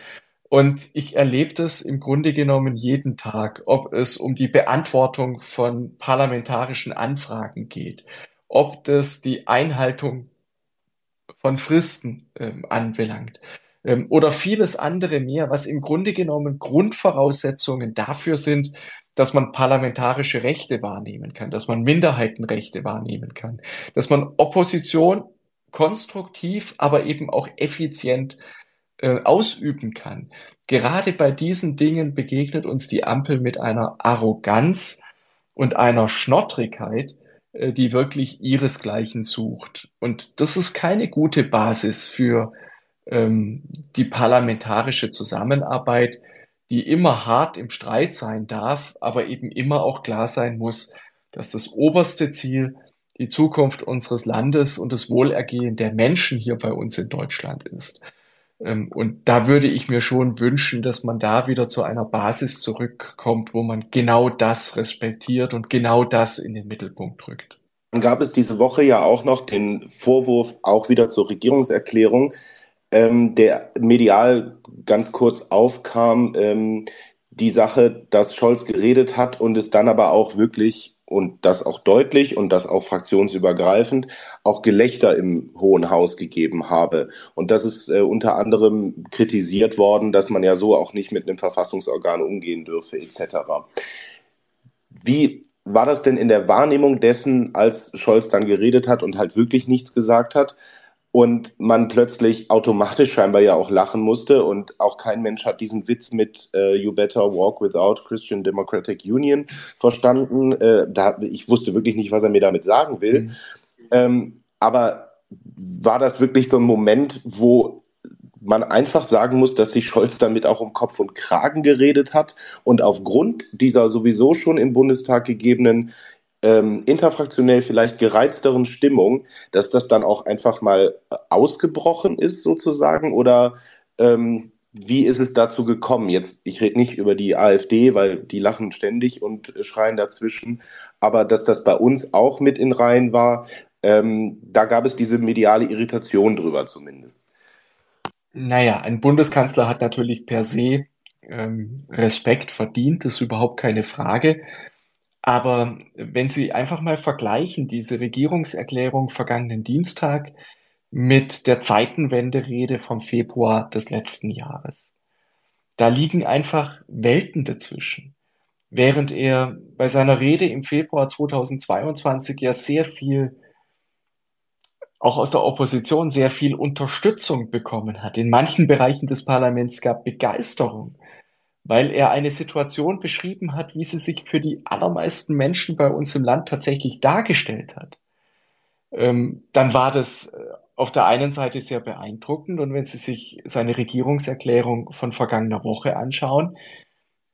Und ich erlebe das im Grunde genommen jeden Tag, ob es um die Beantwortung von parlamentarischen Anfragen geht, ob das die Einhaltung von Fristen ähm, anbelangt ähm, oder vieles andere mehr, was im Grunde genommen Grundvoraussetzungen dafür sind, dass man parlamentarische Rechte wahrnehmen kann, dass man Minderheitenrechte wahrnehmen kann, dass man Opposition konstruktiv, aber eben auch effizient äh, ausüben kann. Gerade bei diesen Dingen begegnet uns die Ampel mit einer Arroganz und einer Schnottrigkeit, äh, die wirklich ihresgleichen sucht. Und das ist keine gute Basis für ähm, die parlamentarische Zusammenarbeit, die immer hart im Streit sein darf, aber eben immer auch klar sein muss, dass das oberste Ziel die Zukunft unseres Landes und das Wohlergehen der Menschen hier bei uns in Deutschland ist. Ähm, und da würde ich mir schon wünschen, dass man da wieder zu einer Basis zurückkommt, wo man genau das respektiert und genau das in den Mittelpunkt rückt. Dann gab es diese Woche ja auch noch den Vorwurf, auch wieder zur Regierungserklärung, ähm, der medial ganz kurz aufkam, ähm, die Sache, dass Scholz geredet hat und es dann aber auch wirklich und das auch deutlich und das auch fraktionsübergreifend auch Gelächter im Hohen Haus gegeben habe. Und das ist äh, unter anderem kritisiert worden, dass man ja so auch nicht mit einem Verfassungsorgan umgehen dürfe etc. Wie war das denn in der Wahrnehmung dessen, als Scholz dann geredet hat und halt wirklich nichts gesagt hat? Und man plötzlich automatisch scheinbar ja auch lachen musste und auch kein Mensch hat diesen Witz mit äh, You Better Walk Without Christian Democratic Union verstanden. Äh, da, ich wusste wirklich nicht, was er mir damit sagen will. Mhm. Ähm, aber war das wirklich so ein Moment, wo man einfach sagen muss, dass sich Scholz damit auch um Kopf und Kragen geredet hat und aufgrund dieser sowieso schon im Bundestag gegebenen ähm, interfraktionell vielleicht gereizteren Stimmung, dass das dann auch einfach mal ausgebrochen ist sozusagen? Oder ähm, wie ist es dazu gekommen? Jetzt, ich rede nicht über die AfD, weil die lachen ständig und schreien dazwischen, aber dass das bei uns auch mit in Reihen war, ähm, da gab es diese mediale Irritation drüber zumindest. Naja, ein Bundeskanzler hat natürlich per se ähm, Respekt verdient, das ist überhaupt keine Frage. Aber wenn Sie einfach mal vergleichen, diese Regierungserklärung vergangenen Dienstag mit der Zeitenwende-Rede vom Februar des letzten Jahres. Da liegen einfach Welten dazwischen. Während er bei seiner Rede im Februar 2022 ja sehr viel, auch aus der Opposition, sehr viel Unterstützung bekommen hat. In manchen Bereichen des Parlaments gab Begeisterung, weil er eine Situation beschrieben hat, wie sie sich für die allermeisten Menschen bei uns im Land tatsächlich dargestellt hat. Ähm, dann war das äh, auf der einen Seite sehr beeindruckend und wenn Sie sich seine Regierungserklärung von vergangener Woche anschauen,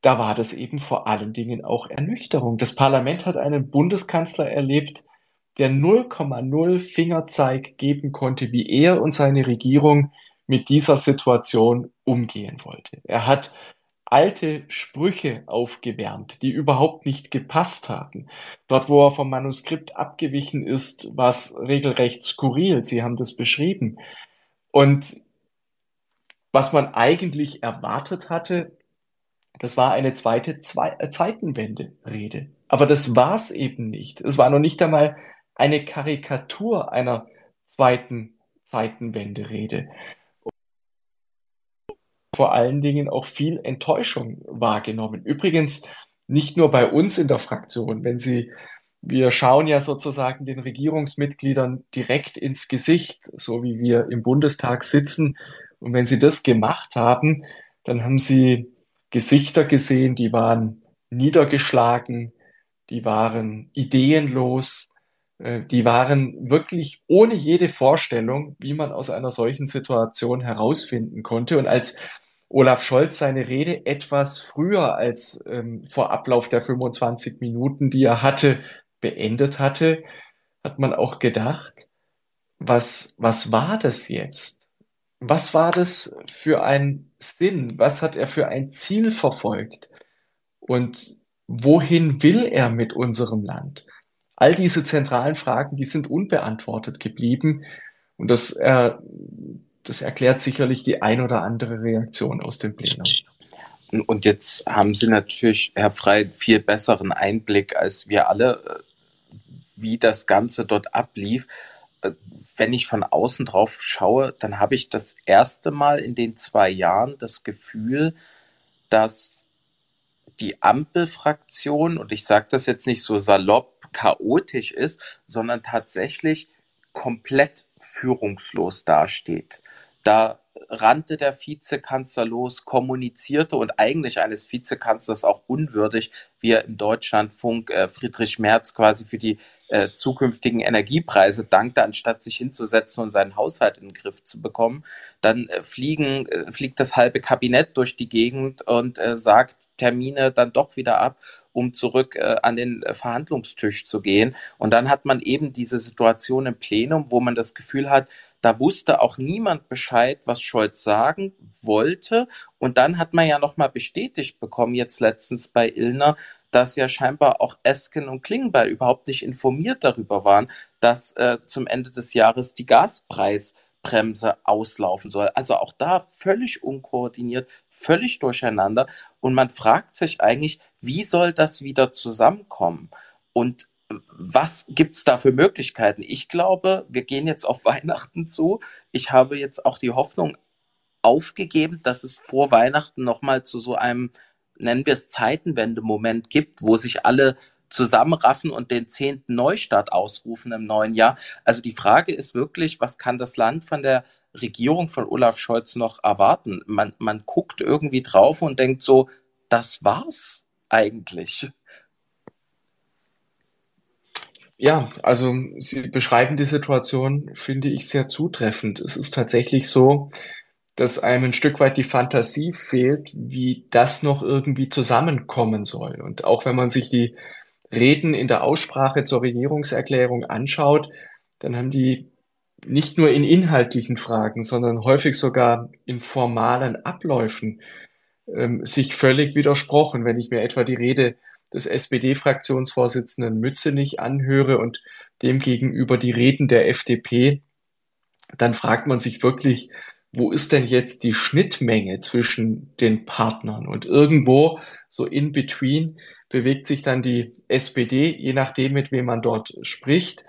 da war das eben vor allen Dingen auch Ernüchterung. Das Parlament hat einen Bundeskanzler erlebt, der 0,0 Fingerzeig geben konnte, wie er und seine Regierung mit dieser Situation umgehen wollte. Er hat alte Sprüche aufgewärmt, die überhaupt nicht gepasst haben. Dort, wo er vom Manuskript abgewichen ist, war es regelrecht skurril. Sie haben das beschrieben. Und was man eigentlich erwartet hatte, das war eine zweite Zwei äh, Zeitenwende-Rede. Aber das war es eben nicht. Es war noch nicht einmal eine Karikatur einer zweiten Zeitenwende-Rede vor allen Dingen auch viel Enttäuschung wahrgenommen. Übrigens nicht nur bei uns in der Fraktion. Wenn Sie, wir schauen ja sozusagen den Regierungsmitgliedern direkt ins Gesicht, so wie wir im Bundestag sitzen. Und wenn Sie das gemacht haben, dann haben Sie Gesichter gesehen, die waren niedergeschlagen, die waren ideenlos, die waren wirklich ohne jede Vorstellung, wie man aus einer solchen Situation herausfinden konnte. Und als Olaf Scholz seine Rede etwas früher als ähm, vor Ablauf der 25 Minuten, die er hatte, beendet hatte, hat man auch gedacht, was, was war das jetzt? Was war das für ein Sinn? Was hat er für ein Ziel verfolgt? Und wohin will er mit unserem Land? All diese zentralen Fragen, die sind unbeantwortet geblieben. Und das, äh, das erklärt sicherlich die ein oder andere Reaktion aus dem Plenum. Und jetzt haben Sie natürlich, Herr Frey, viel besseren Einblick als wir alle, äh, wie das Ganze dort ablief. Äh, wenn ich von außen drauf schaue, dann habe ich das erste Mal in den zwei Jahren das Gefühl, dass die Ampelfraktion, und ich sage das jetzt nicht so salopp, chaotisch ist, sondern tatsächlich komplett führungslos dasteht. Da rannte der Vizekanzler los, kommunizierte und eigentlich eines Vizekanzlers auch unwürdig, wie er im Deutschlandfunk äh, Friedrich Merz quasi für die äh, zukünftigen Energiepreise dankte, anstatt sich hinzusetzen und seinen Haushalt in den Griff zu bekommen. Dann äh, fliegen, äh, fliegt das halbe Kabinett durch die Gegend und äh, sagt Termine dann doch wieder ab um zurück äh, an den äh, Verhandlungstisch zu gehen. Und dann hat man eben diese Situation im Plenum, wo man das Gefühl hat, da wusste auch niemand Bescheid, was Scholz sagen wollte. Und dann hat man ja nochmal bestätigt bekommen, jetzt letztens bei Illner, dass ja scheinbar auch Esken und Klingbeil überhaupt nicht informiert darüber waren, dass äh, zum Ende des Jahres die Gaspreisbremse auslaufen soll. Also auch da völlig unkoordiniert, völlig durcheinander. Und man fragt sich eigentlich, wie soll das wieder zusammenkommen? Und was gibt es da für Möglichkeiten? Ich glaube, wir gehen jetzt auf Weihnachten zu. Ich habe jetzt auch die Hoffnung aufgegeben, dass es vor Weihnachten nochmal zu so einem, nennen wir es Zeitenwende-Moment gibt, wo sich alle zusammenraffen und den zehnten Neustart ausrufen im neuen Jahr. Also die Frage ist wirklich, was kann das Land von der Regierung von Olaf Scholz noch erwarten? Man, man guckt irgendwie drauf und denkt so, das war's eigentlich. Ja, also Sie beschreiben die Situation, finde ich, sehr zutreffend. Es ist tatsächlich so, dass einem ein Stück weit die Fantasie fehlt, wie das noch irgendwie zusammenkommen soll. Und auch wenn man sich die Reden in der Aussprache zur Regierungserklärung anschaut, dann haben die nicht nur in inhaltlichen Fragen, sondern häufig sogar in formalen Abläufen ähm, sich völlig widersprochen. Wenn ich mir etwa die Rede des SPD-Fraktionsvorsitzenden Mützenich anhöre und demgegenüber die Reden der FDP, dann fragt man sich wirklich, wo ist denn jetzt die Schnittmenge zwischen den Partnern? Und irgendwo, so in between, bewegt sich dann die SPD, je nachdem, mit wem man dort spricht.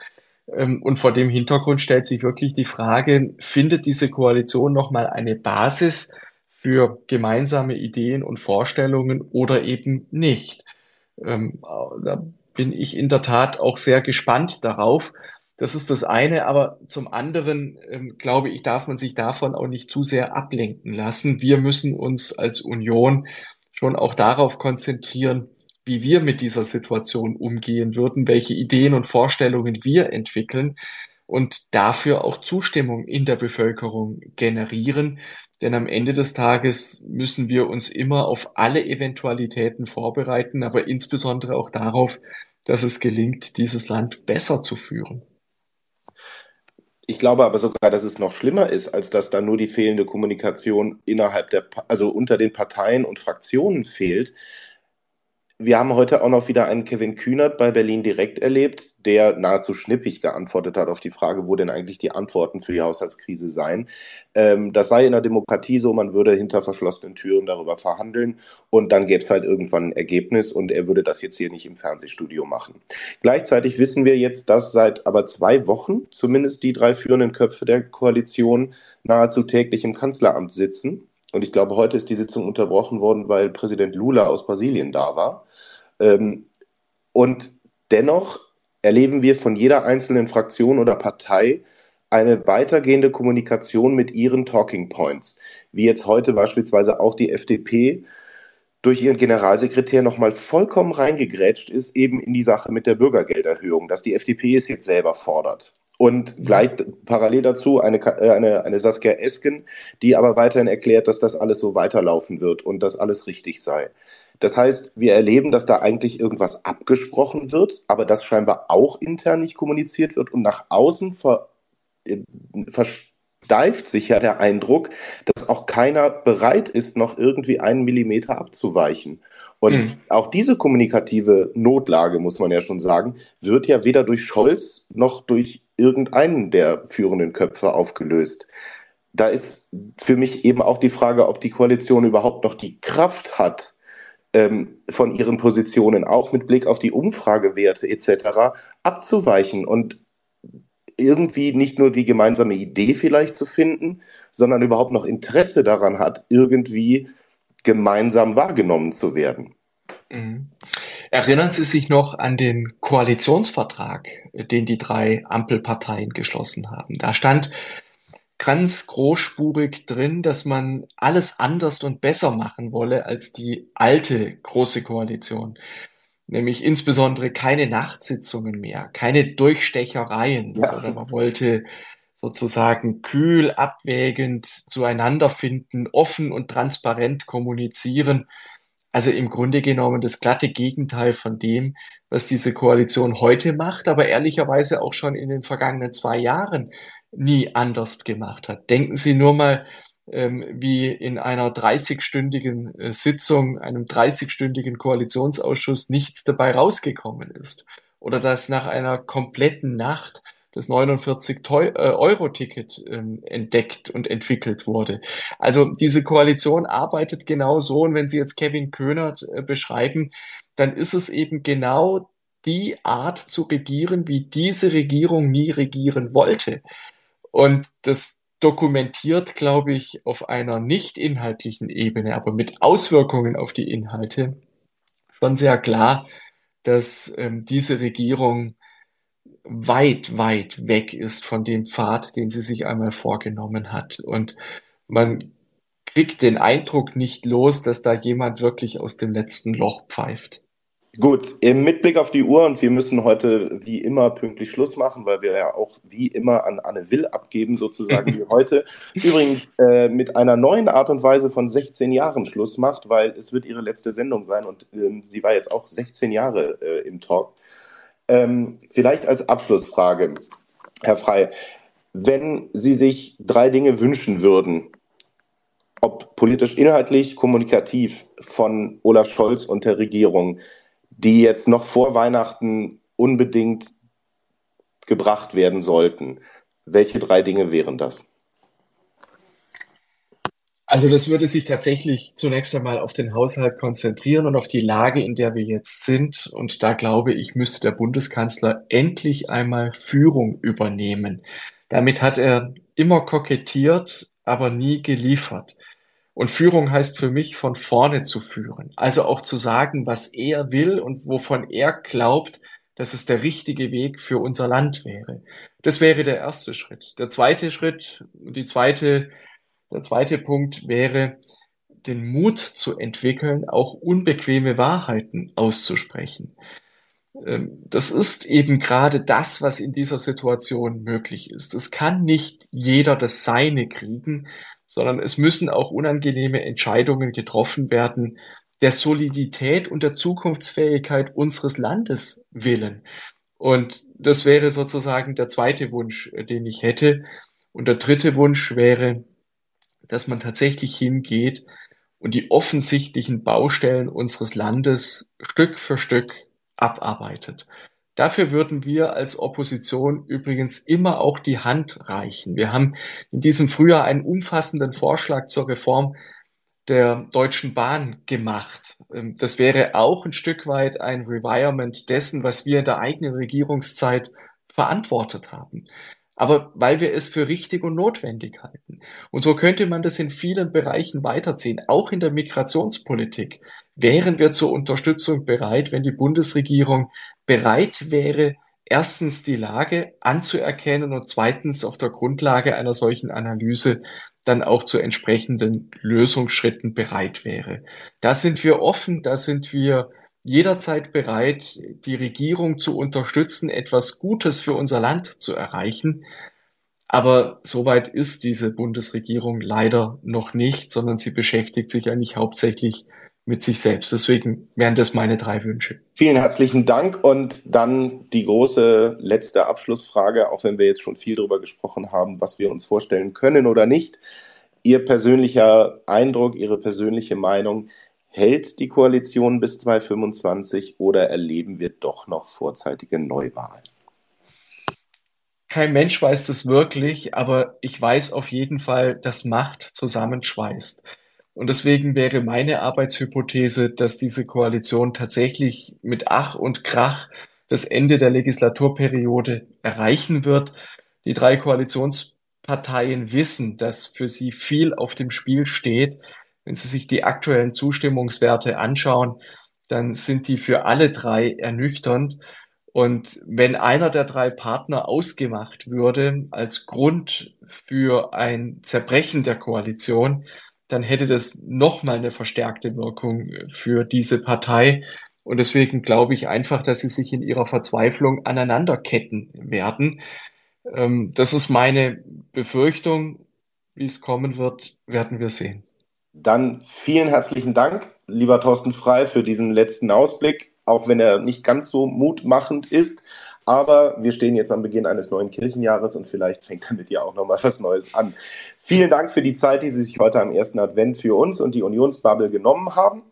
Ähm, und vor dem Hintergrund stellt sich wirklich die Frage, findet diese Koalition nochmal eine Basis für gemeinsame Ideen und Vorstellungen oder eben nicht? Ähm, da bin ich in der Tat auch sehr gespannt darauf. Das ist das eine, aber zum anderen ähm, glaube ich, darf man sich davon auch nicht zu sehr ablenken lassen. Wir müssen uns als Union schon auch darauf konzentrieren, wie wir mit dieser Situation umgehen würden, welche Ideen und Vorstellungen wir entwickeln und dafür auch Zustimmung in der Bevölkerung generieren. Denn am Ende des Tages müssen wir uns immer auf alle Eventualitäten vorbereiten, aber insbesondere auch darauf, dass es gelingt, dieses Land besser zu führen. Ich glaube aber sogar, dass es noch schlimmer ist, als dass da nur die fehlende Kommunikation innerhalb der, also unter den Parteien und Fraktionen fehlt, wir haben heute auch noch wieder einen Kevin Kühnert bei Berlin direkt erlebt, der nahezu schnippig geantwortet hat auf die Frage, wo denn eigentlich die Antworten für die Haushaltskrise seien. Ähm, das sei in der Demokratie so, man würde hinter verschlossenen Türen darüber verhandeln und dann gäbe es halt irgendwann ein Ergebnis und er würde das jetzt hier nicht im Fernsehstudio machen. Gleichzeitig wissen wir jetzt, dass seit aber zwei Wochen zumindest die drei führenden Köpfe der Koalition nahezu täglich im Kanzleramt sitzen. Und ich glaube, heute ist die Sitzung unterbrochen worden, weil Präsident Lula aus Brasilien da war. Ähm, und dennoch erleben wir von jeder einzelnen Fraktion oder Partei eine weitergehende Kommunikation mit ihren Talking Points, wie jetzt heute beispielsweise auch die FDP durch ihren Generalsekretär nochmal vollkommen reingegrätscht ist, eben in die Sache mit der Bürgergelderhöhung, dass die FDP es jetzt selber fordert. Und gleich parallel dazu eine, äh, eine, eine Saskia Esken, die aber weiterhin erklärt, dass das alles so weiterlaufen wird und dass alles richtig sei. Das heißt, wir erleben, dass da eigentlich irgendwas abgesprochen wird, aber das scheinbar auch intern nicht kommuniziert wird und nach außen ver, äh, versteift sich ja der Eindruck, dass auch keiner bereit ist, noch irgendwie einen Millimeter abzuweichen. Und mhm. auch diese kommunikative Notlage, muss man ja schon sagen, wird ja weder durch Scholz noch durch irgendeinen der führenden Köpfe aufgelöst. Da ist für mich eben auch die Frage, ob die Koalition überhaupt noch die Kraft hat, ähm, von ihren Positionen auch mit Blick auf die Umfragewerte etc. abzuweichen und irgendwie nicht nur die gemeinsame Idee vielleicht zu finden, sondern überhaupt noch Interesse daran hat, irgendwie gemeinsam wahrgenommen zu werden. Mhm. Erinnern Sie sich noch an den Koalitionsvertrag, den die drei Ampelparteien geschlossen haben? Da stand ganz großspurig drin, dass man alles anders und besser machen wolle als die alte große Koalition. Nämlich insbesondere keine Nachtsitzungen mehr, keine Durchstechereien, ja. sondern man wollte sozusagen kühl, abwägend zueinander finden, offen und transparent kommunizieren. Also im Grunde genommen das glatte Gegenteil von dem, was diese Koalition heute macht, aber ehrlicherweise auch schon in den vergangenen zwei Jahren nie anders gemacht hat. Denken Sie nur mal, ähm, wie in einer 30-stündigen äh, Sitzung, einem 30-stündigen Koalitionsausschuss nichts dabei rausgekommen ist. Oder dass nach einer kompletten Nacht das 49-Euro-Ticket äh, ähm, entdeckt und entwickelt wurde. Also diese Koalition arbeitet genau so. Und wenn Sie jetzt Kevin Köhnert äh, beschreiben, dann ist es eben genau die Art zu regieren, wie diese Regierung nie regieren wollte. Und das dokumentiert, glaube ich, auf einer nicht inhaltlichen Ebene, aber mit Auswirkungen auf die Inhalte schon sehr klar, dass ähm, diese Regierung weit, weit weg ist von dem Pfad, den sie sich einmal vorgenommen hat. Und man kriegt den Eindruck nicht los, dass da jemand wirklich aus dem letzten Loch pfeift. Gut, mit Blick auf die Uhr und wir müssen heute wie immer pünktlich Schluss machen, weil wir ja auch wie immer an Anne Will abgeben, sozusagen wie heute. Übrigens äh, mit einer neuen Art und Weise von 16 Jahren Schluss macht, weil es wird ihre letzte Sendung sein und ähm, sie war jetzt auch 16 Jahre äh, im Talk. Ähm, vielleicht als Abschlussfrage, Herr Frey, wenn Sie sich drei Dinge wünschen würden, ob politisch inhaltlich, kommunikativ von Olaf Scholz und der Regierung, die jetzt noch vor Weihnachten unbedingt gebracht werden sollten, welche drei Dinge wären das? Also das würde sich tatsächlich zunächst einmal auf den Haushalt konzentrieren und auf die Lage, in der wir jetzt sind. Und da glaube ich, müsste der Bundeskanzler endlich einmal Führung übernehmen. Damit hat er immer kokettiert, aber nie geliefert. Und Führung heißt für mich, von vorne zu führen. Also auch zu sagen, was er will und wovon er glaubt, dass es der richtige Weg für unser Land wäre. Das wäre der erste Schritt. Der zweite Schritt, die zweite der zweite Punkt wäre, den Mut zu entwickeln, auch unbequeme Wahrheiten auszusprechen. Ähm, das ist eben gerade das, was in dieser Situation möglich ist. Es kann nicht jeder das Seine kriegen, sondern es müssen auch unangenehme Entscheidungen getroffen werden, der Solidität und der Zukunftsfähigkeit unseres Landes willen. Und das wäre sozusagen der zweite Wunsch, äh, den ich hätte. Und der dritte Wunsch wäre, dass man tatsächlich hingeht und die offensichtlichen Baustellen unseres Landes Stück für Stück abarbeitet. Dafür würden wir als Opposition übrigens immer auch die Hand reichen. Wir haben in diesem Frühjahr einen umfassenden Vorschlag zur Reform der Deutschen Bahn gemacht. Ähm, das wäre auch ein Stück weit ein Revirement dessen, was wir in der eigenen Regierungszeit verantwortet haben aber weil wir es für richtig und notwendig halten. Und so könnte man das in vielen Bereichen weiterziehen, auch in der Migrationspolitik. Wären wir zur Unterstützung bereit, wenn die Bundesregierung bereit wäre, erstens die Lage anzuerkennen und zweitens auf der Grundlage einer solchen Analyse dann auch zu entsprechenden Lösungsschritten bereit wäre. Da sind wir offen, da sind wir jederzeit bereit, die Regierung zu unterstützen, etwas Gutes für unser Land zu erreichen. Aber soweit ist diese Bundesregierung leider noch nicht, sondern sie beschäftigt sich eigentlich hauptsächlich mit sich selbst. Deswegen wären das meine drei Wünsche. Vielen herzlichen Dank und dann die große letzte Abschlussfrage, auch wenn wir jetzt schon viel darüber gesprochen haben, was wir uns vorstellen können oder nicht. Ihr persönlicher Eindruck, Ihre persönliche Meinung, Hält die Koalition bis 2025 oder erleben wir doch noch vorzeitige Neuwahlen? Kein Mensch weiß das wirklich, aber ich weiß auf jeden Fall, dass Macht zusammenschweißt. Und deswegen wäre meine Arbeitshypothese, dass diese Koalition tatsächlich mit Ach und Krach das Ende der Legislaturperiode erreichen wird. Die drei Koalitionsparteien wissen, dass für sie viel auf dem Spiel steht. Wenn Sie sich die aktuellen Zustimmungswerte anschauen, dann sind die für alle drei ernüchternd. Und wenn einer der drei Partner ausgemacht würde als Grund für ein Zerbrechen der Koalition, dann hätte das nochmal eine verstärkte Wirkung für diese Partei. Und deswegen glaube ich einfach, dass sie sich in ihrer Verzweiflung aneinanderketten werden. Ähm, das ist meine Befürchtung. Wie es kommen wird, werden wir sehen. Dann vielen herzlichen Dank, lieber Thorsten Frei, für diesen letzten Ausblick, auch wenn er nicht ganz so mutmachend ist. Aber wir stehen jetzt am Beginn eines neuen Kirchenjahres und vielleicht fängt damit ja auch nochmal was Neues an. Vielen Dank für die Zeit, die Sie sich heute am ersten Advent für uns und die Unionsbubble genommen haben.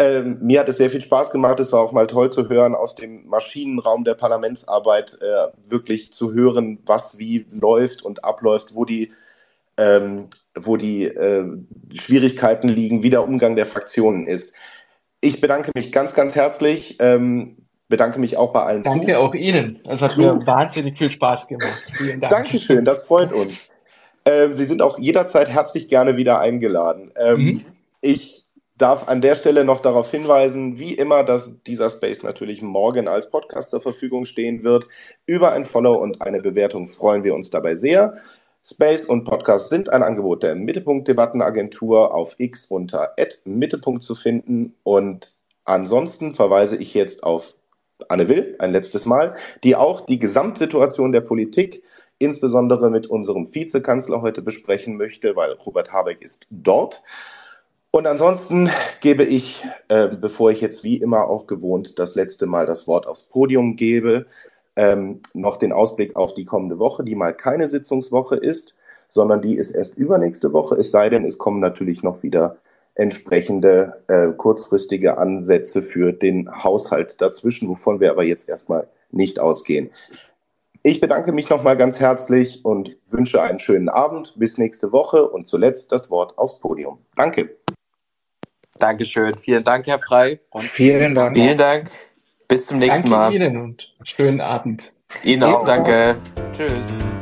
Ähm, mir hat es sehr viel Spaß gemacht. Es war auch mal toll zu hören, aus dem Maschinenraum der Parlamentsarbeit äh, wirklich zu hören, was wie läuft und abläuft, wo die ähm, wo die äh, Schwierigkeiten liegen, wie der Umgang der Fraktionen ist. Ich bedanke mich ganz, ganz herzlich. Ähm, bedanke mich auch bei allen. Danke zu. auch Ihnen. Es hat mir wahnsinnig viel Spaß gemacht. Vielen Dank. Dankeschön, das freut uns. Ähm, Sie sind auch jederzeit herzlich gerne wieder eingeladen. Ähm, mhm. Ich darf an der Stelle noch darauf hinweisen, wie immer, dass dieser Space natürlich morgen als Podcast zur Verfügung stehen wird. Über ein Follow und eine Bewertung freuen wir uns dabei sehr. Space und Podcast sind ein Angebot der Mittelpunkt Debattenagentur auf X unter Mittelpunkt zu finden. Und ansonsten verweise ich jetzt auf Anne Will ein letztes Mal, die auch die Gesamtsituation der Politik insbesondere mit unserem Vizekanzler heute besprechen möchte, weil Robert Habeck ist dort. Und ansonsten gebe ich, äh, bevor ich jetzt wie immer auch gewohnt das letzte Mal das Wort aufs Podium gebe, ähm, noch den Ausblick auf die kommende Woche, die mal keine Sitzungswoche ist, sondern die ist erst übernächste Woche, es sei denn, es kommen natürlich noch wieder entsprechende äh, kurzfristige Ansätze für den Haushalt dazwischen, wovon wir aber jetzt erstmal nicht ausgehen. Ich bedanke mich nochmal ganz herzlich und wünsche einen schönen Abend. Bis nächste Woche und zuletzt das Wort aufs Podium. Danke. Dankeschön. Vielen Dank, Herr Frei. Und vielen Dank. Vielen Dank. Bis zum nächsten Danke Mal. Ihnen und schönen Abend. Ihnen auch. Danke. Tschüss.